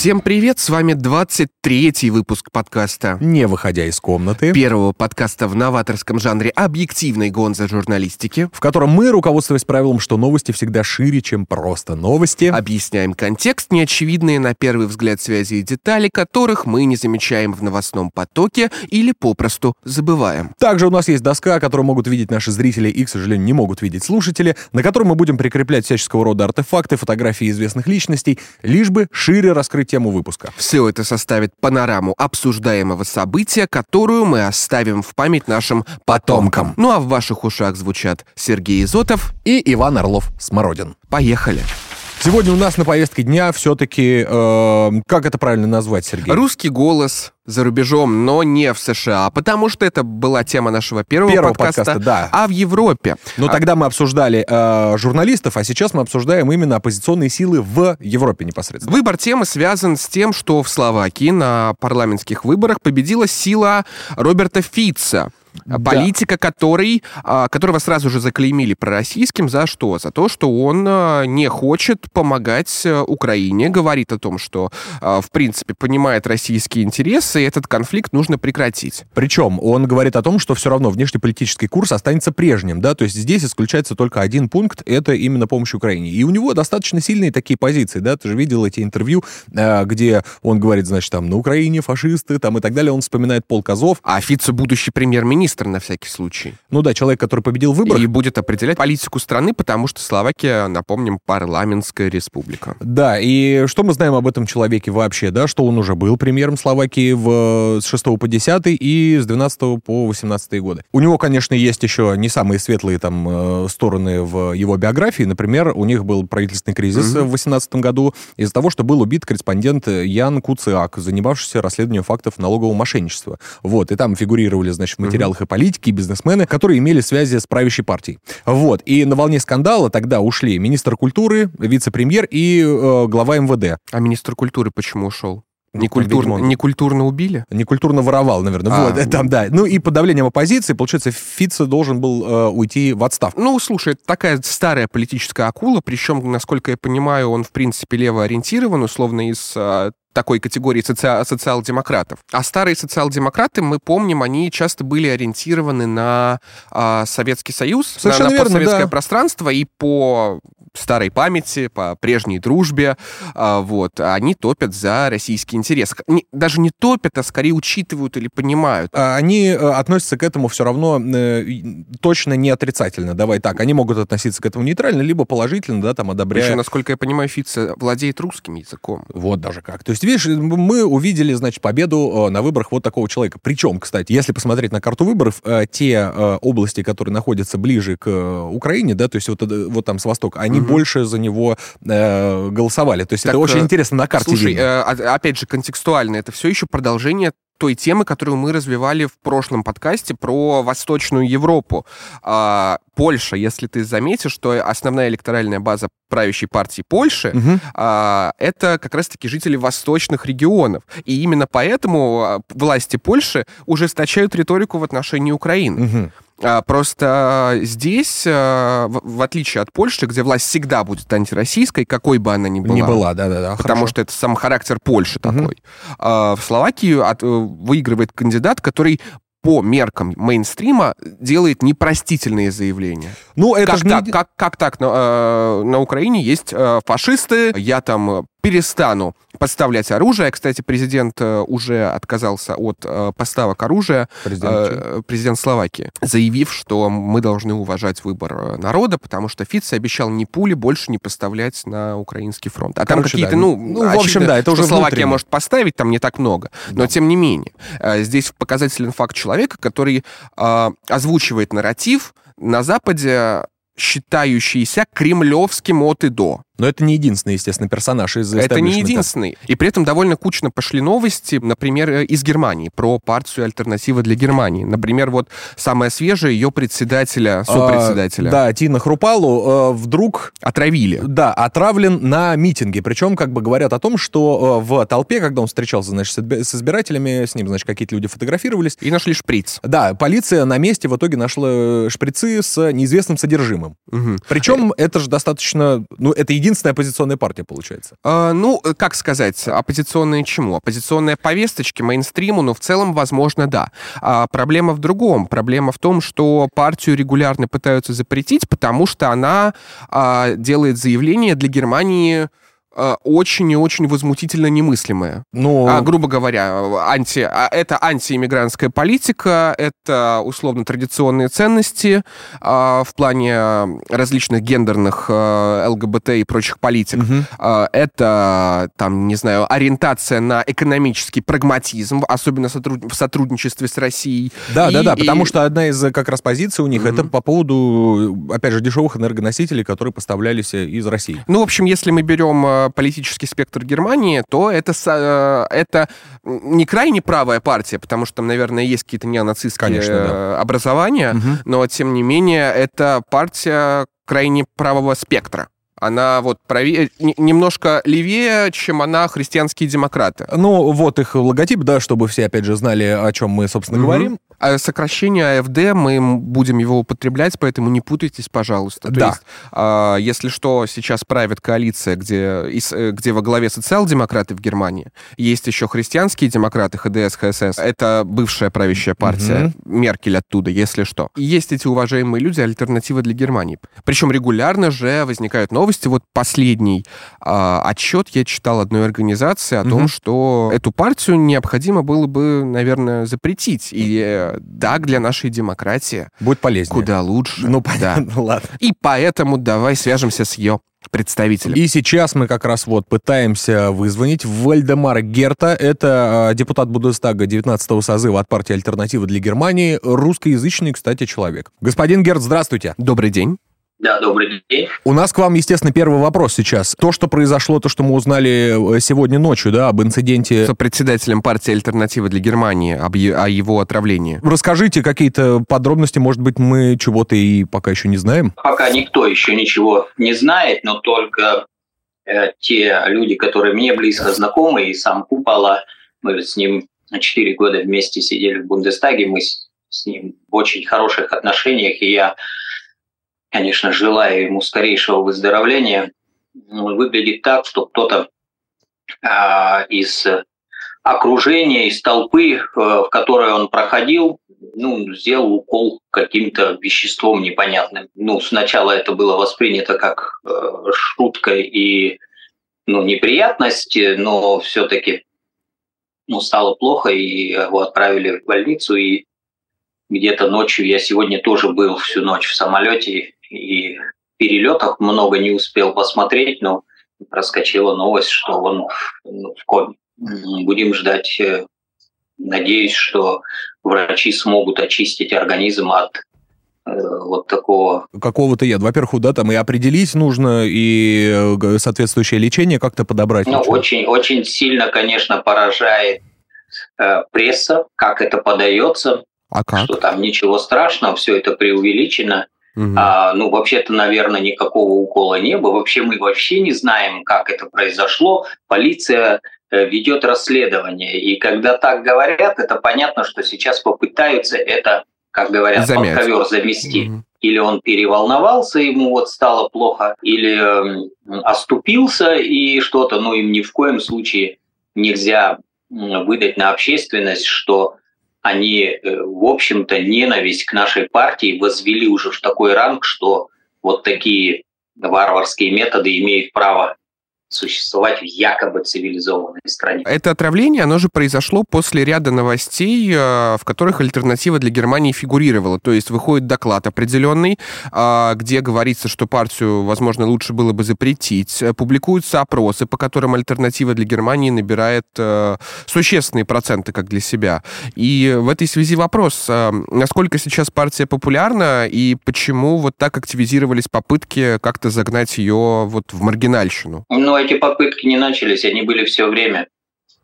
Всем привет, с вами 23-й выпуск подкаста. Не выходя из комнаты. Первого подкаста в новаторском жанре объективной гонза журналистики. В котором мы, руководствуясь правилом, что новости всегда шире, чем просто новости. Объясняем контекст, неочевидные на первый взгляд связи и детали, которых мы не замечаем в новостном потоке или попросту забываем. Также у нас есть доска, которую могут видеть наши зрители и, к сожалению, не могут видеть слушатели, на которой мы будем прикреплять всяческого рода артефакты, фотографии известных личностей, лишь бы шире раскрыть тему выпуска. Все это составит панораму обсуждаемого события, которую мы оставим в память нашим потомкам. Ну а в ваших ушах звучат Сергей Изотов и Иван Орлов-Смородин. Поехали! Сегодня у нас на повестке дня все-таки, э, как это правильно назвать, Сергей? Русский голос за рубежом, но не в США, потому что это была тема нашего первого, Первого подкаста, подкаста, да. а в Европе. Но А- тогда мы обсуждали э, журналистов, а сейчас мы обсуждаем именно оппозиционные силы в Европе непосредственно. Выбор темы связан с тем, что в Словакии на парламентских выборах победила сила Роберта Фица. Политика, который, а, которого сразу же заклеймили пророссийским. За что? За то, что он а, не хочет помогать а, Украине, говорит о том, что, а, в принципе, понимает российские интересы, и этот конфликт нужно прекратить. Причем он говорит о том, что все равно внешнеполитический курс останется прежним, да, то есть здесь исключается только один пункт, это именно помощь Украине. И у него достаточно сильные такие позиции, да, ты же видел эти интервью, э, где он говорит, значит, там, на Украине фашисты, там, и так далее, он вспоминает Пол Козов. А Фица будущий премьер-министр на всякий случай. Ну да, человек, который победил в выборах. И будет определять политику страны, потому что Словакия, напомним, парламентская республика. Да, и что мы знаем об этом человеке вообще, да, что он уже был премьером Словакии в, с 6 по 10 и с 12 по 18 годы. У него, конечно, есть еще не самые светлые там э, стороны в его биографии. Например, у них был правительственный кризис Мгм. в 18 году из-за того, что был убит корреспондент Ян Куциак, занимавшийся расследованием фактов налогового мошенничества. Вот, и там фигурировали, значит, в материалах и политики, и бизнесмены, которые имели связи с правящей партией. Вот, и на волне скандала тогда ушли министр культуры, вице-премьер и э, глава МВД. А министр культуры почему ушел? Некультурно, некультурно убили? Некультурно воровал, наверное. А. Вот, э, там, да. Ну и под давлением оппозиции, получается, Фица должен был э, уйти в отставку. Ну, слушай, это такая старая политическая акула, причем, насколько я понимаю, он, в принципе, левоориентирован, условно, из а, такой категории соци- социал-демократов. А старые социал-демократы, мы помним, они часто были ориентированы на а, Советский Союз, на- Совершенно на, верно, постсоветское да. пространство, и по старой памяти, по прежней дружбе, а, вот, они топят за российский интерес. Даже не топят, а скорее учитывают или понимают. А Они э, относятся к этому все равно э, точно не отрицательно. Давай так. Они могут относиться к этому нейтрально, либо положительно, да, там одобряя. Причем, насколько я понимаю, Фица владеет русским языком. Вот даже как. То есть, видишь, мы увидели, значит, победу э, на выборах вот такого человека. Причем, кстати, если посмотреть на карту выборов, те области, которые находятся ближе к Украине, да, то есть вот, вот там с востока, они Мгм. больше за него э, голосовали. То есть Так, это очень э, интересно на карте Слушай, э, а- опять же, контекстуально, это все еще продолжение той темы, которую мы развивали в прошлом подкасте про Восточную Европу. А, Польша, если ты заметишь, что основная электоральная база правящей партии Польши Мгм. а, это как раз-таки жители восточных регионов. И именно поэтому а, власти Польши ужесточают риторику в отношении Украины. Мгм. А, Просто здесь, а, в отличие от Польши, где власть всегда будет антироссийской, какой бы она ни была, Не была, да-да-да. потому хорошо. что это сам характер Польши Мгм. такой. А в Словакии от- э, выигрывает кандидат, который по меркам мейнстрима делает непростительные заявления. Ну, это как, же не так, еди- как, как так? На, э, на Украине есть э, фашисты, я там перестану подставлять оружие. Кстати, президент э, уже отказался от э, поставок оружия, Президент э, президент Словакии, заявив, что мы должны уважать выбор народа, потому что Фиц обещал ни пули больше не поставлять на украинский фронт. А там Короче, какие-то, да. ну, Ну, в общем, очевидно, да, это уже Словакия внутренне. может поставить, там не так много. Но Да. тем не менее, здесь показателен факт человека, который э, озвучивает нарратив на Западе считающийся кремлевским от и до. Но это не единственный, естественно, персонаж из Это не единственный. И при этом довольно кучно пошли новости, например, э, из Германии, про партию «Альтернатива для Германии». Например, вот самая свежая, ее председателя, сопредседателя, А, да, Тина Хрупалу э, вдруг отравили. Да, отравлен на митинге. Причем, как бы говорят о том, что э, в толпе, когда он встречался, значит, с избирателями, с ним, значит, какие-то люди фотографировались. И нашли шприц. Да, полиция на месте в итоге нашла шприцы с неизвестным содержимым. Мгм. Причем это же достаточно, ну, это единственное единственная оппозиционная партия, получается. Э, ну, как сказать, оппозиционные чему? Оппозиционные повесточки, мейнстриму, ну, в целом, возможно, да. А проблема в другом. Проблема в том, что партию регулярно пытаются запретить, потому что она а, делает заявление для Германии Э, очень и очень возмутительно немыслимое. Но... А, грубо говоря, анти, а, это антииммигрантская политика, это условно традиционные ценности а, в плане различных гендерных а, ЛГБТ и прочих политик. Угу. А, это, там, не знаю, ориентация на экономический прагматизм, особенно сотруд... в сотрудничестве с Россией. Да, и, да, да, и... потому что одна из как раз позиций у них угу. это по поводу, опять же, дешевых энергоносителей, которые поставлялись из России. Ну, в общем, если мы берем политический спектр Германии, то это, э, это не крайне правая партия, потому что там, наверное, есть какие-то неонацистские Конечно, да. Э, образования, угу. но, тем не менее, это партия крайне правого спектра она вот правее, немножко левее, чем она христианские демократы. Ну, вот их логотип, да, чтобы все, опять же, знали, о чем мы, собственно, угу. говорим. А сокращение АФД, мы будем его употреблять, поэтому не путайтесь, пожалуйста. То да. есть, а, если что, сейчас правит коалиция, где, э, где во главе социал-демократы в Германии, есть еще христианские демократы, ХДС, ХСС. Это бывшая правящая партия, угу. Меркель оттуда, если что. И есть эти уважаемые люди, альтернатива для Германии. Причем регулярно же возникают новости. Вот последний а, отчет я читал одной организации о угу. том, что эту партию необходимо было бы, наверное, запретить. И э, так для нашей демократии. Будет полезнее. Куда лучше. Ну, понятно, да. ладно. И поэтому давай свяжемся с ее представителем. И сейчас мы как раз вот пытаемся вызвонить Вальдемара Герта. Это э, депутат Бундестага 19-го созыва от партии «Альтернатива для Германии». Русскоязычный, кстати, человек. Господин Герт, здравствуйте. Добрый день. Да, добрый день. У нас к вам, естественно, первый вопрос сейчас. То, что произошло, то, что мы узнали э, сегодня ночью, да, об инциденте... С председателем партии «Альтернатива для Германии», об, о его отравлении. Расскажите какие-то подробности, может быть, мы чего-то и пока еще не знаем? Пока никто еще ничего не знает, но только э, те люди, которые мне близко знакомы, и сам Купола, мы с ним 4 года вместе сидели в Бундестаге, мы с, с ним в очень хороших отношениях, и я конечно, желаю ему скорейшего выздоровления, выглядит так, что кто-то а, из окружения, из толпы, э, в которой он проходил, ну, сделал укол каким-то веществом непонятным. Ну, сначала это было воспринято как э, шутка и ну, неприятность, но все-таки ну, стало плохо, и его отправили в больницу, и где-то ночью, я сегодня тоже был всю ночь в самолете, и перелетах много не успел посмотреть, но проскочила новость, что он ну, в коме. Будем ждать. Э, надеюсь, что врачи смогут очистить организм от э, вот такого... Какого-то яда. Во-первых, да, там и определить нужно, и э, соответствующее лечение как-то подобрать. Ну, очень, очень сильно, конечно, поражает э, пресса, как это подается. А как? Что там ничего страшного, все это преувеличено. Угу. А, ну, вообще-то, наверное, никакого укола не было. Вообще мы вообще не знаем, как это произошло. Полиция э, ведет расследование. И когда так говорят, это понятно, что сейчас попытаются это, как говорят, Замять. под ковер замести. Угу. Или он переволновался, ему вот стало плохо, или оступился и что-то, ну им ни в коем случае нельзя выдать на общественность, что они, э, в общем-то, ненависть к нашей партии возвели уже в такой ранг, что вот такие варварские методы имеют право существовать в якобы цивилизованной стране. Это отравление, оно же произошло после ряда новостей, э, в которых альтернатива для Германии фигурировала. То есть выходит доклад определенный, э, где говорится, что партию, возможно, лучше было бы запретить. Публикуются опросы, по которым альтернатива для Германии набирает э, существенные проценты как для себя. И в этой связи вопрос, насколько сейчас партия популярна и почему вот так активизировались попытки как-то загнать ее вот в маргинальщину? Ну, эти попытки не начались, они были все время.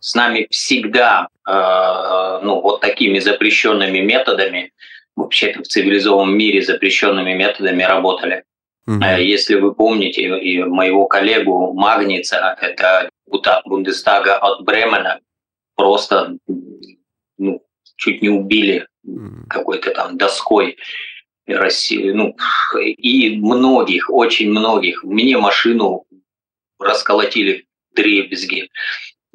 С нами всегда, э, ну, вот такими запрещенными методами, вообще-то в цивилизованном мире запрещенными методами работали. Угу. Если вы помните, и моего коллегу Магница, это депутат Бундестага от Бремена, просто ну, чуть не убили угу. какой-то там доской. России, ну, и многих, очень многих. Мне машину расколотили дребезги.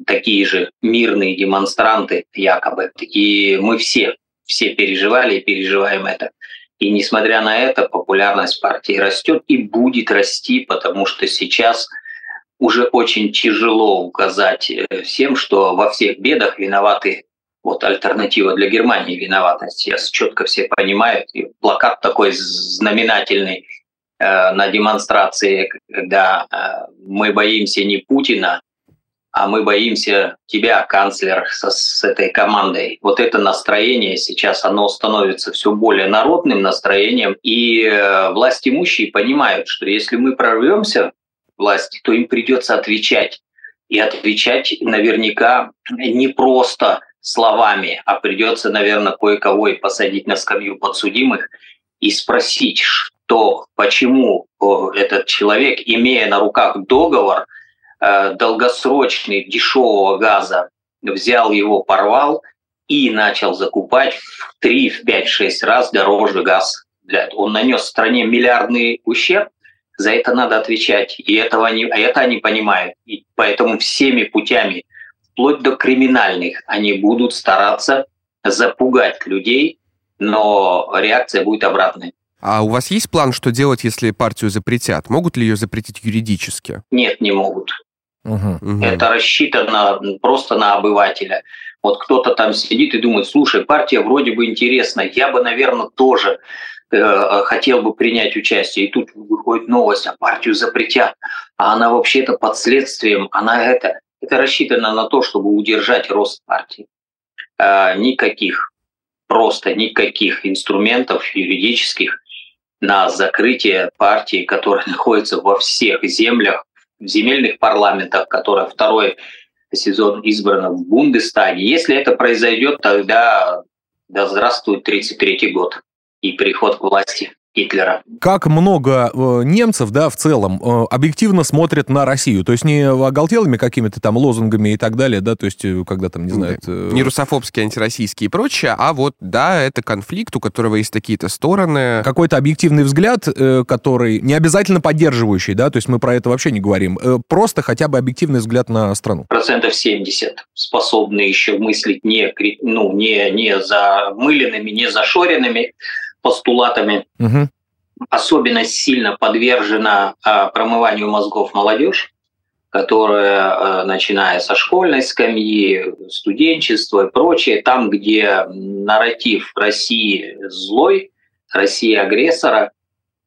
Такие же мирные демонстранты якобы. Такие мы все, все переживали и переживаем это. И несмотря на это, популярность партии растет и будет расти, потому что сейчас уже очень тяжело указать э, всем, что во всех бедах виноваты вот альтернатива для Германии виновата. Сейчас четко все понимают. И плакат такой знаменательный на демонстрации, когда э, мы боимся не Путина, а мы боимся тебя, канцлер, со, с этой командой. Вот это настроение сейчас, оно становится все более народным настроением, и э, власть имущие понимают, что если мы прорвемся власти, то им придется отвечать. И отвечать наверняка не просто словами, а придется, наверное, кое-кого и посадить на скамью подсудимых и спросить, что, почему этот человек, имея на руках договор – Э, долгосрочный дешевого газа, взял его, порвал и начал закупать в 3, в 5, 6 раз дороже газ. Он нанес стране миллиардный ущерб, за это надо отвечать. И этого они, а это они понимают. И поэтому всеми путями, вплоть до криминальных, они будут стараться запугать людей, но реакция будет обратной. А у вас есть план, что делать, если партию запретят? Могут ли ее запретить юридически? Нет, не могут. Угу. Это рассчитано просто на обывателя. Вот кто-то там сидит и думает, слушай, партия вроде бы интересная, я бы, наверное, тоже э, хотел бы принять участие. И тут выходит новость, а партию запретят. А она вообще-то под следствием, она это... Это рассчитано на то, чтобы удержать рост партии. Э, никаких, просто никаких инструментов юридических на закрытие партии, которая находится во всех землях в земельных парламентах, которая второй сезон избрана в Бундестаге. Если это произойдет, тогда да здравствует 33 год и приход к власти. Гитлера. Как много э, немцев, да, в целом, э, объективно смотрят на Россию, то есть не оголтелыми какими-то там лозунгами и так далее, да, то есть э, когда там, не знаю... Не русофобские, антироссийские и прочее, а вот, да, это конфликт, у которого есть такие-то стороны. Какой-то объективный взгляд, э, который не обязательно поддерживающий, да, то есть мы про это вообще не говорим, э, просто хотя бы объективный взгляд на страну. Процентов 70 способны еще мыслить не, ну, не, не замыленными, не зашоренными, постулатами. Угу. Особенно сильно подвержена а, промыванию мозгов молодежь, которая, а, начиная со школьной скамьи, студенчества и прочее, там, где нарратив России злой, России агрессора,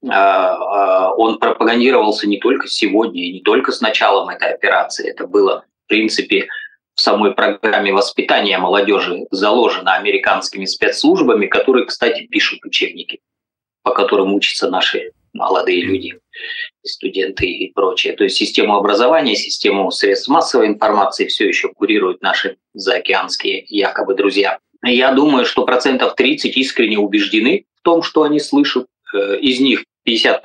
а, он пропагандировался не только сегодня и не только с началом этой операции. Это было, в принципе, в самой программе воспитания молодежи заложено американскими спецслужбами, которые, кстати, пишут учебники, по которым учатся наши молодые люди, студенты и прочее. То есть систему образования, систему средств массовой информации все еще курируют наши заокеанские якобы друзья. Я думаю, что процентов 30 искренне убеждены в том, что они слышат. Э, из них 50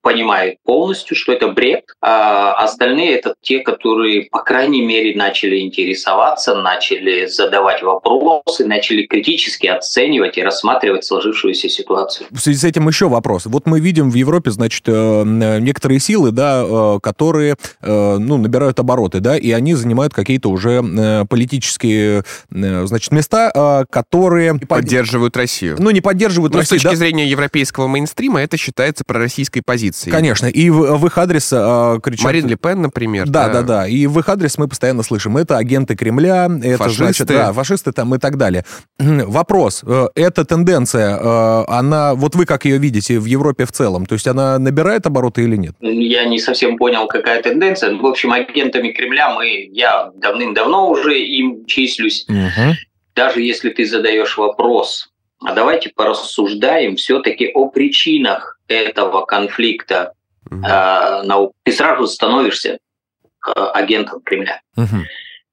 понимают полностью, что это бред, а остальные это те, которые, по крайней мере, начали интересоваться, начали задавать вопросы, начали критически оценивать и рассматривать сложившуюся ситуацию. В связи с этим еще вопрос. Вот мы видим в Европе, значит, э, некоторые силы, да, э, которые, э, ну, набирают обороты, да, и они занимают какие-то уже политические, значит, места, которые... Поддерживают Россию. Ну, не поддерживают Но Россию, с точки да? зрения европейского мейнстрима это считается пророссийской позицией позиции. Конечно, и в, в их адрес э, кричат... Марин Ле Пен, например. Да, да, да, да. И в их адрес мы постоянно слышим, это агенты Кремля, это, фашисты. значит, да, фашисты там и так далее. Вопрос, э, эта тенденция, э, она, вот вы как ее видите в Европе в целом, то есть она набирает обороты или нет? Я не совсем понял, какая тенденция. В общем, агентами Кремля мы, я давным-давно уже им числюсь. Угу. Даже если ты задаешь вопрос, а давайте порассуждаем все-таки о причинах этого конфликта. Угу. Ты сразу становишься э, агентом Кремля. Угу.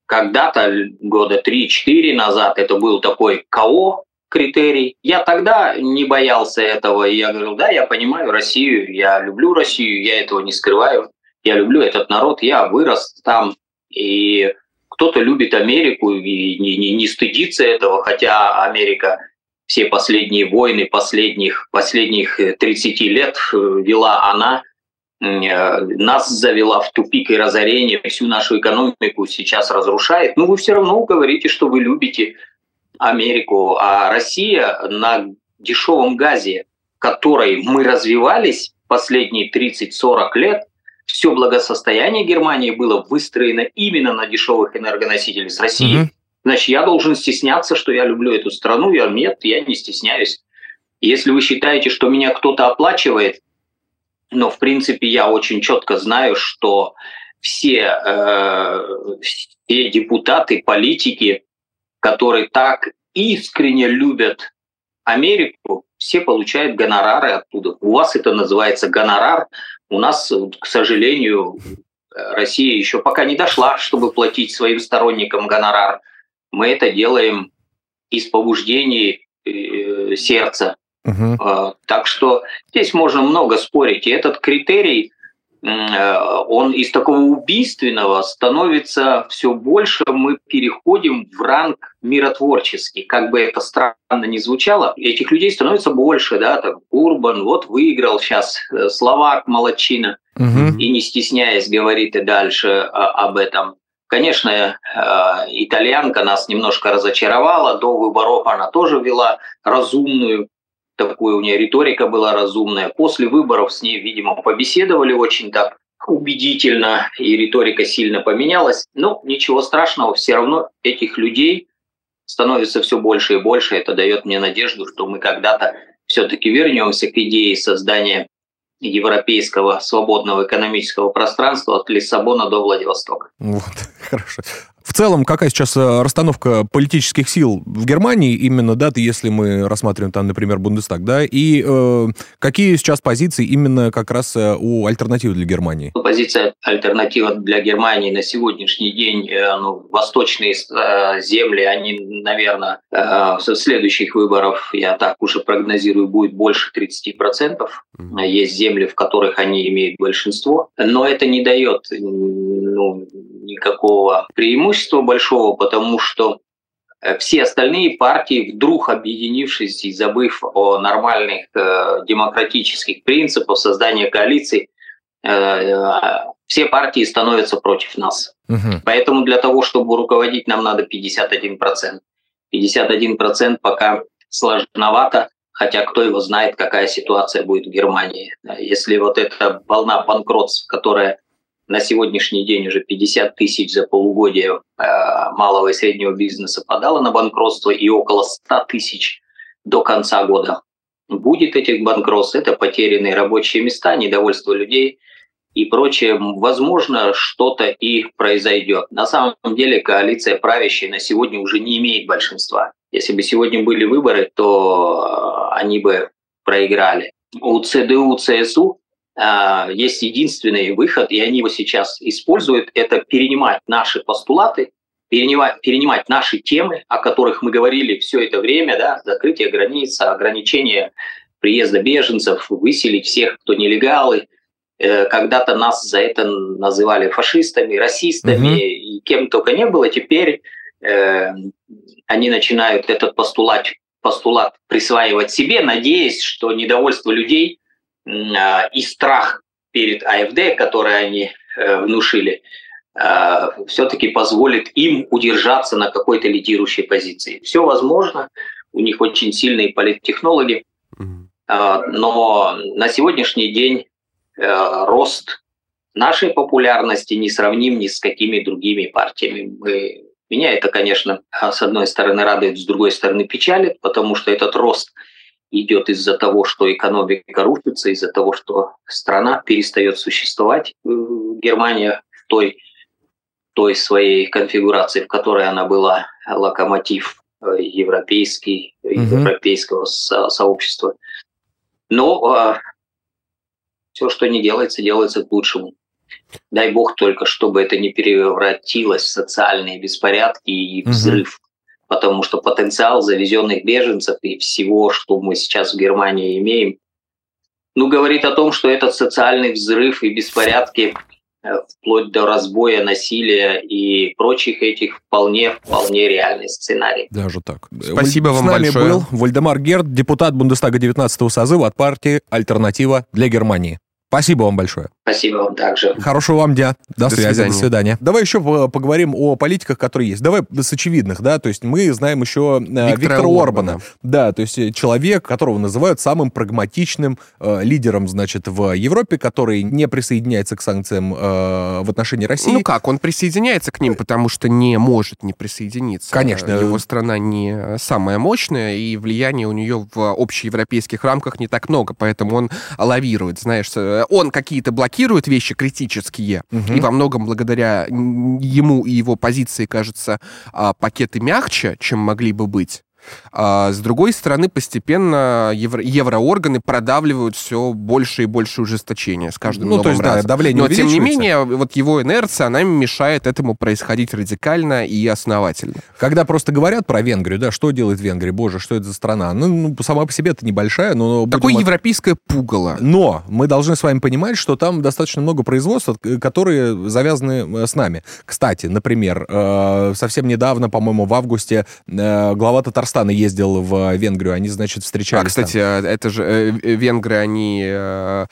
Когда-то, года 3-4 назад, это был такой КО критерий. Я тогда не боялся этого, и я говорил, да, я понимаю Россию, я люблю Россию, я этого не скрываю, я люблю этот народ, я вырос там, и кто-то любит Америку и не, не, не стыдится этого, хотя Америка все последние войны последних, последних 30 э, лет э, вела она, нас завела в тупик и разорение, всю нашу экономику сейчас разрушает, но вы все равно говорите, что вы любите Америку, а Россия на дешевом газе, которой мы развивались последние 30-40 лет, все благосостояние Германии было выстроено именно на дешевых энергоносителях с Россией. Угу. Значит, я должен стесняться, что я люблю эту страну. Я нет, я не стесняюсь. Если вы считаете, что меня кто-то оплачивает, но в принципе я очень четко знаю, что все, э, все депутаты, политики, которые так искренне любят Америку, все получают гонорары оттуда. У вас это называется гонорар. У нас, к сожалению, Россия еще пока не дошла, чтобы платить своим сторонникам гонорар. Мы это делаем из побуждений э, сердца. Угу. Так что здесь можно много спорить. И этот критерий Э, он из такого убийственного становится все больше, мы переходим в ранг миротворческий. Как бы это странно ни звучало, этих людей становится больше, да, там Урбан, вот выиграл сейчас э, Словак, Молодчина, угу. и не стесняясь говорит и дальше об этом. Конечно, э, итальянка нас немножко разочаровала, до выборов она тоже вела разумную такой у нее риторика была разумная. После выборов с ней, видимо, побеседовали очень так убедительно, и риторика сильно поменялась. Но ничего страшного, все равно этих людей становится все больше и больше. Это дает мне надежду, что мы когда-то все-таки вернемся к идее создания европейского свободного экономического пространства от Лиссабона до Владивостока. Вот, хорошо. В целом, какая сейчас э, расстановка политических сил в Германии, именно, да, если мы рассматриваем там, например, Бундестаг, да, и э, какие сейчас позиции именно как раз э, у альтернативы для Германии? Позиция альтернатива для Германии на сегодняшний день, э, ну, восточные земли, они, наверное, в следующих выборов, я так уже прогнозирую, будет больше 30%. Mm-hmm. Есть земли, в которых они имеют большинство, но это не дает ну, никакого преимущества большого, потому что э, все остальные партии, вдруг объединившись и забыв о нормальных э, демократических принципах создания коалиции, э, э все партии становятся против нас. Угу. Поэтому для того, чтобы руководить, нам надо 51%. 51% пока сложновато, хотя кто его знает, какая ситуация будет в Германии. Если вот эта волна банкротств, которая на сегодняшний день уже 50 тысяч за полугодие э, малого и среднего бизнеса подало на банкротство и около 100 тысяч до конца года. Будет этих банкротств, это потерянные рабочие места, недовольство людей и прочее. Возможно, что-то и произойдет. На самом деле коалиция правящая на сегодня уже не имеет большинства. Если бы сегодня были выборы, то э, они бы проиграли. У ЦДУ, ЦСУ есть единственный выход, и они его сейчас используют, это перенимать наши постулаты, перенимать, перенимать наши темы, о которых мы говорили все это время, да, закрытие границ, ограничение приезда беженцев, выселить всех, кто нелегалы. Э, когда-то нас за это называли фашистами, расистами угу. и кем только не было. Теперь э, они начинают этот постулат, постулат присваивать себе, надеясь, что недовольство людей – а, и страх перед АФД, который они э, внушили, а, все-таки позволит им удержаться на какой-то лидирующей позиции. Все возможно, у них очень сильные политтехнологи, а, но на сегодняшний день э, рост нашей популярности не сравним ни с какими другими партиями. Мы, меня это, конечно, с одной стороны радует, с другой стороны печалит, потому что этот рост – идет из-за того, что экономика рушится, из-за того, что страна перестает существовать. Э, Германия в той, той своей конфигурации, в которой она была локомотив э, европейский, угу. европейского со- сообщества. Но а, все, что не делается, делается к лучшему. Дай бог только, чтобы это не превратилось в социальные беспорядки и взрыв потому что потенциал завезенных беженцев и всего, что мы сейчас в Германии имеем, ну, говорит о том, что этот социальный взрыв и беспорядки э, вплоть до разбоя, насилия и прочих этих вполне, вполне реальный сценарий. Даже так. Спасибо С вам нами большое. был Вальдемар Герд, депутат Бундестага 19-го созыва от партии «Альтернатива для Германии». Спасибо вам большое. Спасибо вам также. Хорошего вам дня. До, До связи, свидания. до свидания. Давай еще по- поговорим о политиках, которые есть. Давай с очевидных, да, то есть мы знаем еще э, Виктора Виктора, Орбана. Орбана. Да, то есть э, человек, которого называют самым прагматичным э, лидером, значит, в Европе, который не присоединяется к санкциям э, в отношении России. Ну как, он присоединяется к ним, потому что не может не присоединиться. Конечно. Его страна не самая мощная, и влияние у нее в общеевропейских рамках не так много, поэтому он лавирует, знаешь. э, Он какие-то блокирует вещи критические, Мгм. и во многом благодаря ему и его позиции, кажется, а, пакеты мягче, чем могли бы быть. А с другой стороны, постепенно евро- евроорганы продавливают все больше и больше ужесточения с каждым Ну, новым то есть, да, разом. давление Но, тем не менее, вот его инерция, она мешает этому происходить радикально и основательно. Когда просто говорят про Венгрию, да, что делает Венгрия, боже, что это за страна? Ну, ну, сама по себе это небольшая, но... Такое от- европейское пугало. Но мы должны с вами понимать, что там достаточно много производств, э, которые завязаны э, с нами. Кстати, например, э, совсем недавно, по-моему, в августе глава Татарстана ездил в Венгрию, они, значит, встречались А, кстати, э, это же э, э, венгры, они э,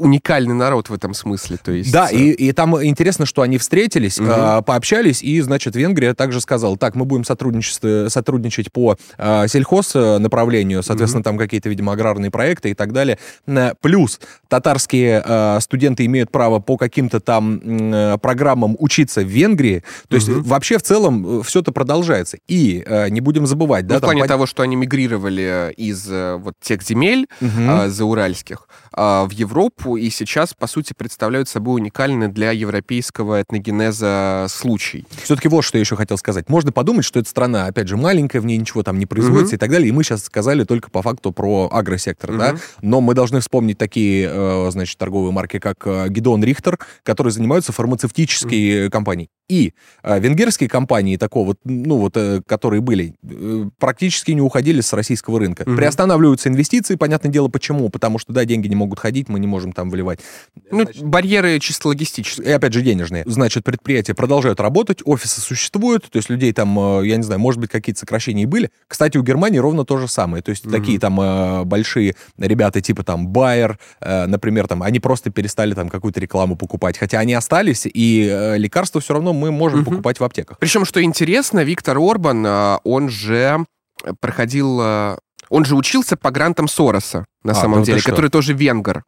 уникальный народ в этом смысле. То есть, Да, э, и, и там интересно, что они встретились, Мгм. а, пообщались, и, значит, Венгрия также сказала, так, мы будем сотрудничество- сотрудничать по а, сельхоз э, направлению, соответственно, там какие-то, видимо, аграрные проекты и так далее. Н- Плюс татарские а, студенты имеют право по каким-то там э, программам учиться в Венгрии. То есть Мгм. вообще в целом все это продолжается. И э, не будем забывать, ну, да, в там плане пон- того, что они мигрировали из э, вот тех земель Мгм. а, зауральских а, в Европу и сейчас, по сути, представляют собой уникальный для европейского этногенеза случай. Все-таки вот что я еще хотел сказать. Можно подумать, что эта страна, опять же, маленькая, в ней ничего там не производится Мгм. и так далее. И мы сейчас сказали только по факту про агросектор, да. Мгм. Но мы должны вспомнить такие, э, значит, торговые марки, как э, Гедеон Рихтер, которые занимаются фармацевтической компанией. И э, венгерские компании такого, ну вот, э, которые были, э, практически не уходили с российского рынка. Мгм. Приостанавливаются инвестиции, понятное дело, почему? Потому что, да, деньги не могут ходить, мы не можем там вливать. Ну, Значит, барьеры чисто логистические. и опять же денежные. Значит, предприятия продолжают работать, офисы существуют, то есть людей там, э, я не знаю, может быть, какие-то сокращения и были. Кстати, у Германии ровно то же самое. То есть Мгм. такие там э, большие ребята типа там Bayer, э, например, там, они просто перестали там какую-то рекламу покупать. Хотя они остались, и лекарства все равно мы можем Мгм. покупать в аптеках. Причем, что интересно, Виктор Орбан, он же проходил... Он же учился по грантам Сороса, на А, самом ну деле, который тоже венгер.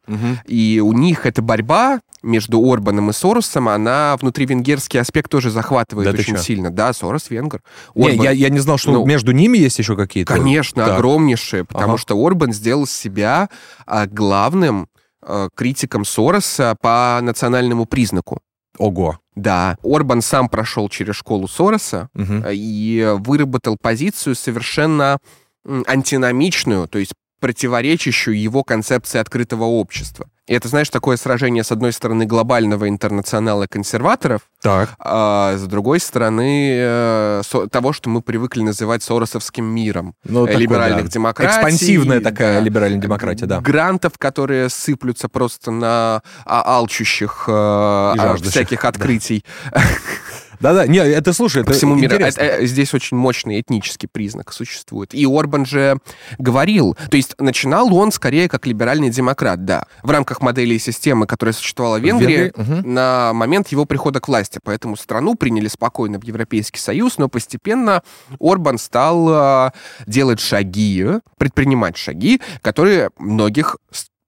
И у них эта борьба между Орбаном и Соросом, она внутривенгерский аспект тоже захватывает Да очень сильно. Да, Сорос венгер. Не, я, я не знал, что ну, между ними есть еще какие-то. Конечно, Так. огромнейшие, потому Ага. что Орбан сделал себя а, главным а, критиком Сороса по национальному признаку. Ого. Да, Орбан сам прошел через школу Сороса Мгм. и выработал позицию совершенно антиномичную, то есть противоречащую его концепции открытого общества. И это, знаешь, такое сражение, с одной стороны, глобального интернационала консерваторов, Так. а с другой стороны, э, со- того, что мы привыкли называть соросовским миром. Ну, Э, либеральных да. демократий. Экспансивная такая да. либеральная демократия, да. Грантов, которые сыплются просто на а, алчущих э, а, всяких да. Да-да, не, это, слушай, это всему миру. Это, э, здесь очень мощный этнический признак существует. И Орбан же говорил, то есть начинал он скорее как либеральный демократ, да, в рамках модели и системы, которая существовала в Венгрии, Венгрии, мгм. на момент его прихода к власти. Поэтому страну приняли спокойно в Европейский Союз, но постепенно Орбан стал э, делать шаги, предпринимать шаги, которые многих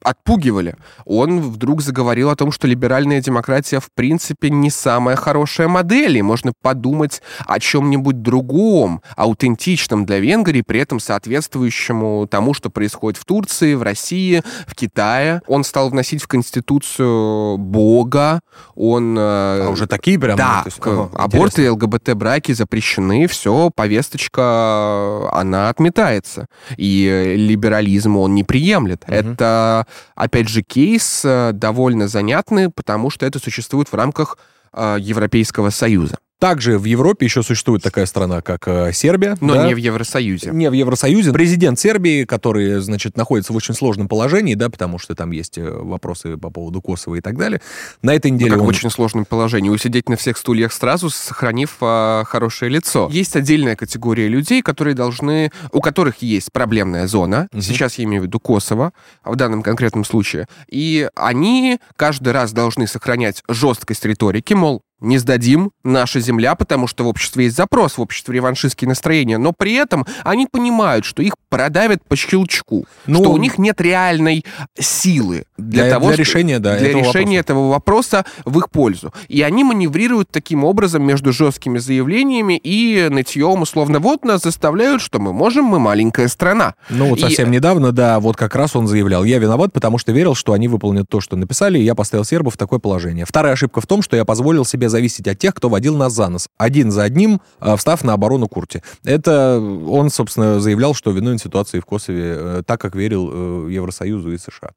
отпугивали. Он вдруг заговорил о том, что либеральная демократия в принципе не самая хорошая модель, и можно подумать о чем-нибудь другом, аутентичном для Венгрии, при этом соответствующему тому, что происходит в Турции, в России, в Китае. Он стал вносить в Конституцию Бога, он... э, А уже такие прям? да, ну, есть, ага, аборты и ЛГБТ-браки запрещены, все, повесточка, она отметается. И э, либерализм он не приемлет. Мгм. Это, опять же, кейс э, довольно занятный, потому что это существует в рамках э, Европейского Союза. Также в Европе еще существует такая страна, как э, Сербия. Но да? не в Евросоюзе. Не в Евросоюзе. Президент Сербии, который, значит, находится в очень сложном положении, да, потому что там есть э, вопросы по поводу Косово и так далее. На этой Ну, неделе как в он... очень сложном положении. Усидеть на всех стульях сразу, сохранив а, хорошее лицо. Есть отдельная категория людей, которые должны, у которых есть проблемная зона. Мгм. Сейчас я имею в виду Kosovo, в данном конкретном случае. И они каждый раз должны сохранять жесткость риторики, мол, не сдадим, наша земля, потому что в обществе есть запрос, в обществе реваншистские настроения, но при этом они понимают, что их продавят по щелчку, Ну, что у них нет реальной силы для, Для- того, для что- решения, да, для этого решения этого вопроса в их пользу. И они маневрируют таким образом между жесткими заявлениями и нытьем, условно, вот нас заставляют, что мы можем, мы маленькая страна. Ну, вот И- совсем недавно, да, вот как раз он заявлял, я виноват, потому что верил, что они выполнят то, что написали, и я поставил сербов в такое положение. Вторая ошибка в том, что я позволил себе зависеть от тех, кто водил нас за нос, один за одним, э, встав на оборону Курти. Это он, собственно, заявлял, что виновен ситуации в Косове, э, так как верил э, Евросоюзу и США.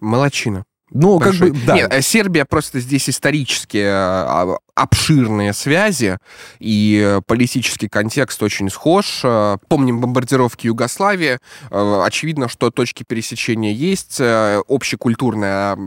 Молодчина. Ну, как бы, да. Нет, э, Сербия просто здесь исторически э, обширные связи, и э, политический контекст очень схож. Помним бомбардировки Югославии. Очевидно, что точки пересечения есть, общекультурная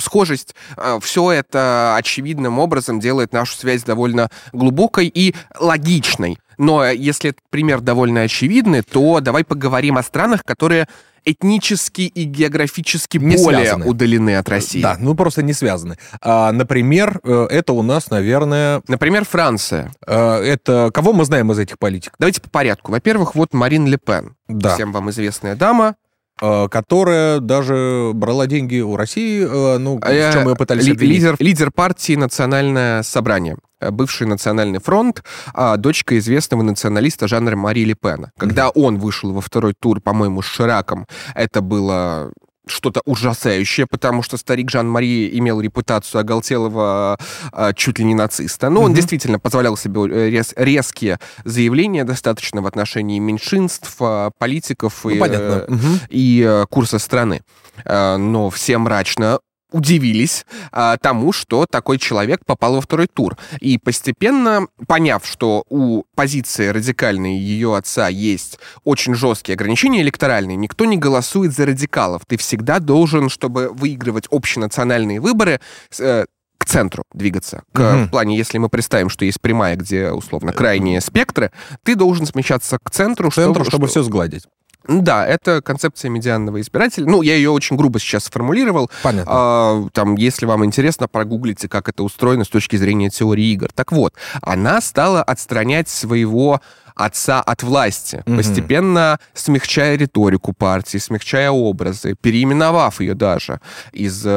схожесть. Все это очевидным образом делает нашу связь довольно глубокой и логичной. Но если этот пример довольно очевидный, то давай поговорим о странах, которые этнически и географически Не более связаны. удалены от России. Да, ну просто не связаны. А, например, э, это у нас, наверное, Например, Франция. э, это кого мы знаем из этих политиков? Давайте по порядку. Во-первых, вот Марин Ле Пен. Да. Всем вам известная дама. Э, которая даже брала деньги у России, э, ну, Э, в чем мы пытались ли- обвинить. лидер, лидер партии «Национальное собрание». э, Бывший национальный фронт, а, дочка известного националиста Жанра Мари Ле Пена. Когда он вышел во второй тур, по-моему, с Шираком, это было что-то ужасающее, потому что старик Жан-Мари имел репутацию оголтелого а, чуть ли не нациста. Но он Мгм. действительно позволял себе э, рез- резкие заявления достаточно в отношении меньшинств, а, политиков Ну, и, понятно. э, и э, курса страны. Но все мрачно удивились а, тому, что такой человек попал во второй тур. И постепенно, поняв, что у позиции радикальной ее отца есть очень жесткие ограничения электоральные, никто не голосует за радикалов. Ты всегда должен, чтобы выигрывать общенациональные выборы, э, к центру двигаться. К, Мгм. В плане, если мы представим, что есть прямая, где, условно, крайние спектры, ты должен смещаться к центру, К центру, чтобы, чтобы все сгладить. Да, это концепция медианного избирателя. Ну, я ее очень грубо сейчас сформулировал. Понятно. А, там, если вам интересно, прогуглите, как это устроено с точки зрения теории игр. Так вот, она стала отстранять своего отца от власти, Мгм. постепенно смягчая риторику партии, смягчая образы, переименовав ее даже из э,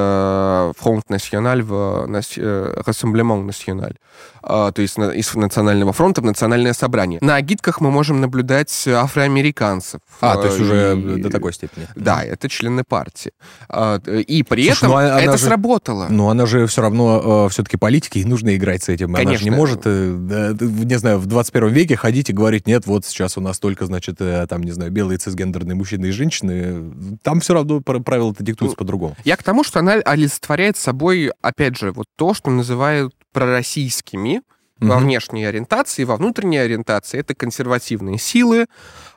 Front National в э, National, А, то есть из Национального фронта в Национальное собрание. На агитках мы можем наблюдать афроамериканцев. а, то есть э, уже и- до такой степени. Да, это члены партии. А, И при Слушай, этом ну, а- это же- сработало. Но она же все равно все-таки политики, и нужно играть с этим. Она же Конечно. не может, э, не знаю, в 21 веке ходить и говорить, нет, вот сейчас у нас только, значит, э, там, не знаю, белые цисгендерные мужчины и женщины. Там все равно пр- правила-то диктуются Ну, по-другому. Я к тому, что она олицетворяет собой, опять же, вот то, что называют пророссийскими во Мгм. внешней ориентации, во внутренней ориентации. Это консервативные силы,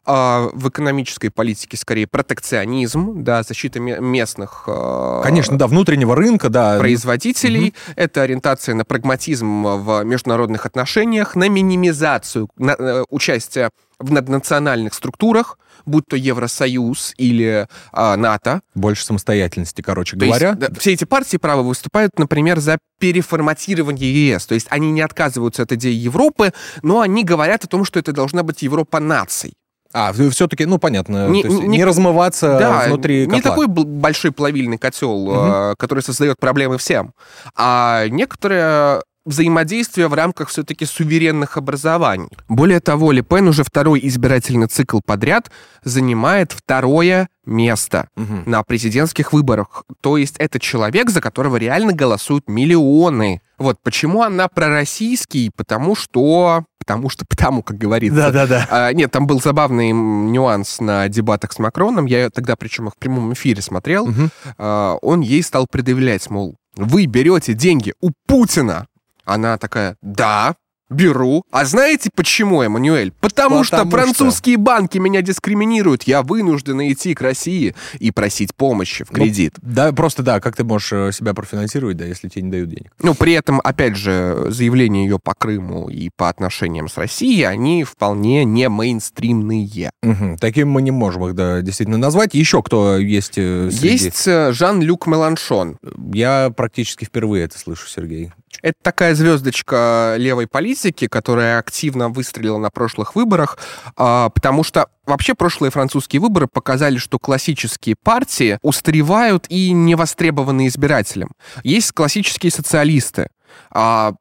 а в экономической политике скорее протекционизм, да, защита ме- местных а, Конечно, да, внутреннего рынка, да. производителей. Это ориентация на прагматизм в международных отношениях, на минимизацию на- э, участия в наднациональных структурах, будь то Евросоюз или а, НАТО. Больше самостоятельности, короче То есть, говоря. да, все эти партии права выступают, например, за переформатирование ЕС. То есть они не отказываются от идеи Европы, но они говорят о том, что это должна быть Европа наций. А, все-таки, ну, понятно, Не- есть не- не, размываться да, внутри не котла. такой бл- большой плавильный котел, Мгм. э, который создает проблемы всем, а некоторое взаимодействие в рамках все-таки суверенных образований. Более того, Ле Пен уже второй избирательный цикл подряд занимает второе место Мгм. на президентских выборах. То есть это человек, за которого реально голосуют миллионы. Вот почему она пророссийский, потому что... Потому что потому, как говорится. Да-да-да. А, нет, там был забавный нюанс на дебатах с Макроном. Я тогда, причем, их в прямом эфире смотрел. Мгм. А, он ей стал предъявлять, мол, вы берете деньги у Путина. Она такая, да, Беру. А знаете почему, Эммануэль? Потому, Потому что что. французские банки меня дискриминируют. Я вынужден идти к России и просить помощи в Ну, кредит. Да, просто да, как ты можешь э, себя профинансировать, да, если тебе не дают денег? Ну, при этом, опять же, заявления ее по Крыму и по отношениям с Россией, они вполне не мейнстримные. Мгм. Таким мы не можем их, да, действительно назвать. Еще кто есть э, среди- Есть э, Жан-Люк Меланшон. Я практически впервые это слышу, Сергей. Это такая звездочка левой политики, которая активно выстрелила на прошлых выборах, а, потому что вообще прошлые французские выборы показали, что классические партии устаревают и не востребованы избирателям. Есть классические социалисты. А,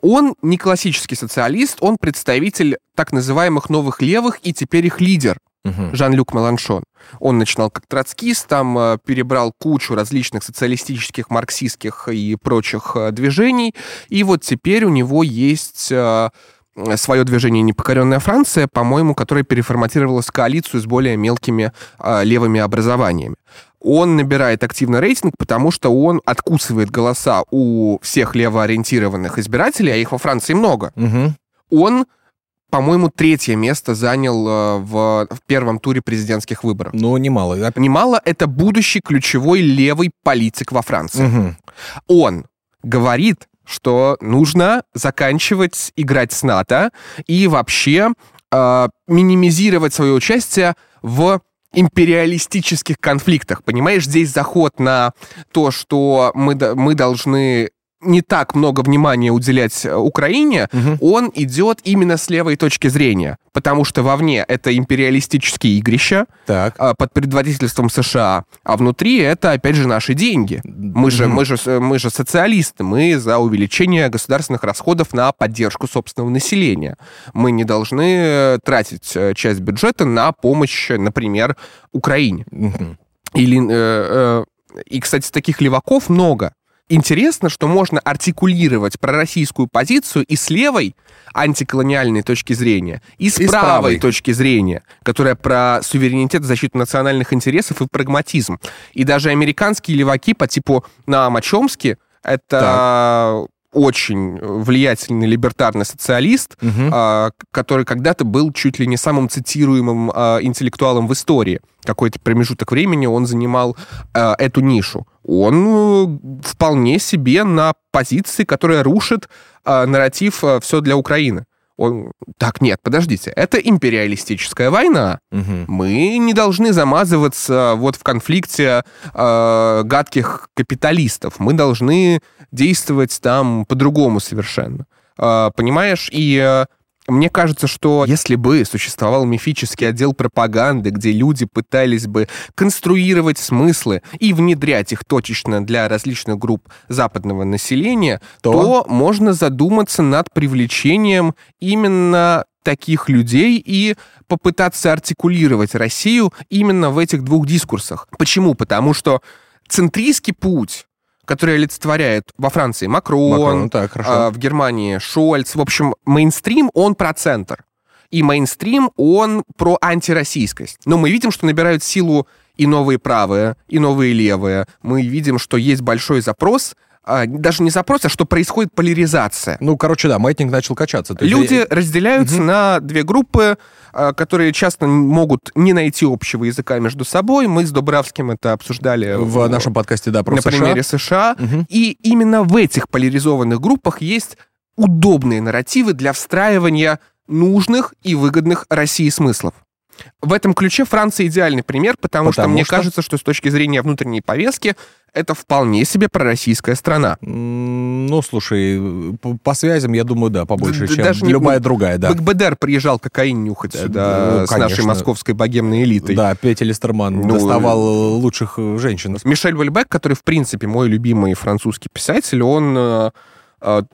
Он не классический социалист, он представитель так называемых новых левых и теперь их лидер. Мгм. Жан-Люк Меланшон. Он начинал как троцкист, там э, перебрал кучу различных социалистических, марксистских и прочих э, движений. И вот теперь у него есть э, свое движение «Непокоренная Франция», по-моему, которое переформатировалось в коалицию с более мелкими э, левыми образованиями. Он набирает активно рейтинг, потому что он откусывает голоса у всех левоориентированных избирателей, а их во Франции много Мгм. он, по-моему, третье место занял э, в, в первом туре президентских выборов. Ну, немало. Немало, это будущий ключевой левый политик во Франции. Мгм. Он говорит, что нужно заканчивать играть с НАТО и вообще э, минимизировать свое участие в империалистических конфликтах. Понимаешь, здесь заход на то, что мы, мы должны не так много внимания уделять э, Украине, Мгм. он идет именно с левой точки зрения, потому что вовне это империалистические игрища Так. а, под предводительством США, а внутри это, опять же, наши деньги. Мы же, Мгм. мы, же, с- мы же социалисты, мы за увеличение государственных расходов на поддержку собственного населения. Мы не должны э, тратить э, часть бюджета на помощь, например, Украине. Мгм. Или, э, э, и, кстати, таких леваков много. Интересно, что можно артикулировать пророссийскую позицию и с левой антиколониальной точки зрения, и с, И с правой, правой. точки зрения, которая про суверенитет, защиту национальных интересов и прагматизм. И даже американские леваки по типу Наама Чомски, это очень влиятельный либертарный социалист, Мгм. а, который когда-то был чуть ли не самым цитируемым а, интеллектуалом в истории. Какой-то промежуток времени он занимал а, эту нишу. Он э, вполне себе на позиции, которая рушит а, нарратив «все для Украины». Он... Так, нет, подождите, это империалистическая война. Мгм. Мы не должны замазываться вот в конфликте э, гадких капиталистов. Мы должны действовать там по-другому совершенно. Э, понимаешь? И э, мне кажется, что если бы существовал мифический отдел пропаганды, где люди пытались бы конструировать смыслы и внедрять их точечно для различных групп западного населения, То? то можно задуматься над привлечением именно таких людей и попытаться артикулировать Россию именно в этих двух дискурсах. Почему? Потому что центристский путь, который олицетворяет во Франции Макрон, Макрон, так, хорошо. а, в Германии Шольц, в общем, мейнстрим, он про центр. И мейнстрим, он про антироссийскость. Но мы видим, что набирают силу и новые правые, и новые левые. Мы видим, что есть большой запрос, а, даже не запрос, а что происходит поляризация. Ну, короче, да, маятник начал качаться. Есть, Люди э, разделяются на две группы, а, которые часто могут не найти общего языка между собой. Мы с Дубравским это обсуждали в нашем подкасте, да, про на США. примере США. Мгм. И именно в этих поляризованных группах есть удобные нарративы для встраивания нужных и выгодных России смыслов. В этом ключе Франция идеальный пример, потому, что Потому мне что? кажется, что с точки зрения внутренней повестки это вполне себе пророссийская страна. Ну, слушай, по, по связям, я думаю, да, побольше, Да чем даже не- любая другая, да. БГБДР приезжал кокаин нюхать Да, сюда ну, с нашей московской богемной элитой. Да, Петя Листерман Ну, доставал лучших э, женщин. Мишель Вальбек, который, в принципе, мой любимый французский писатель, он э, э,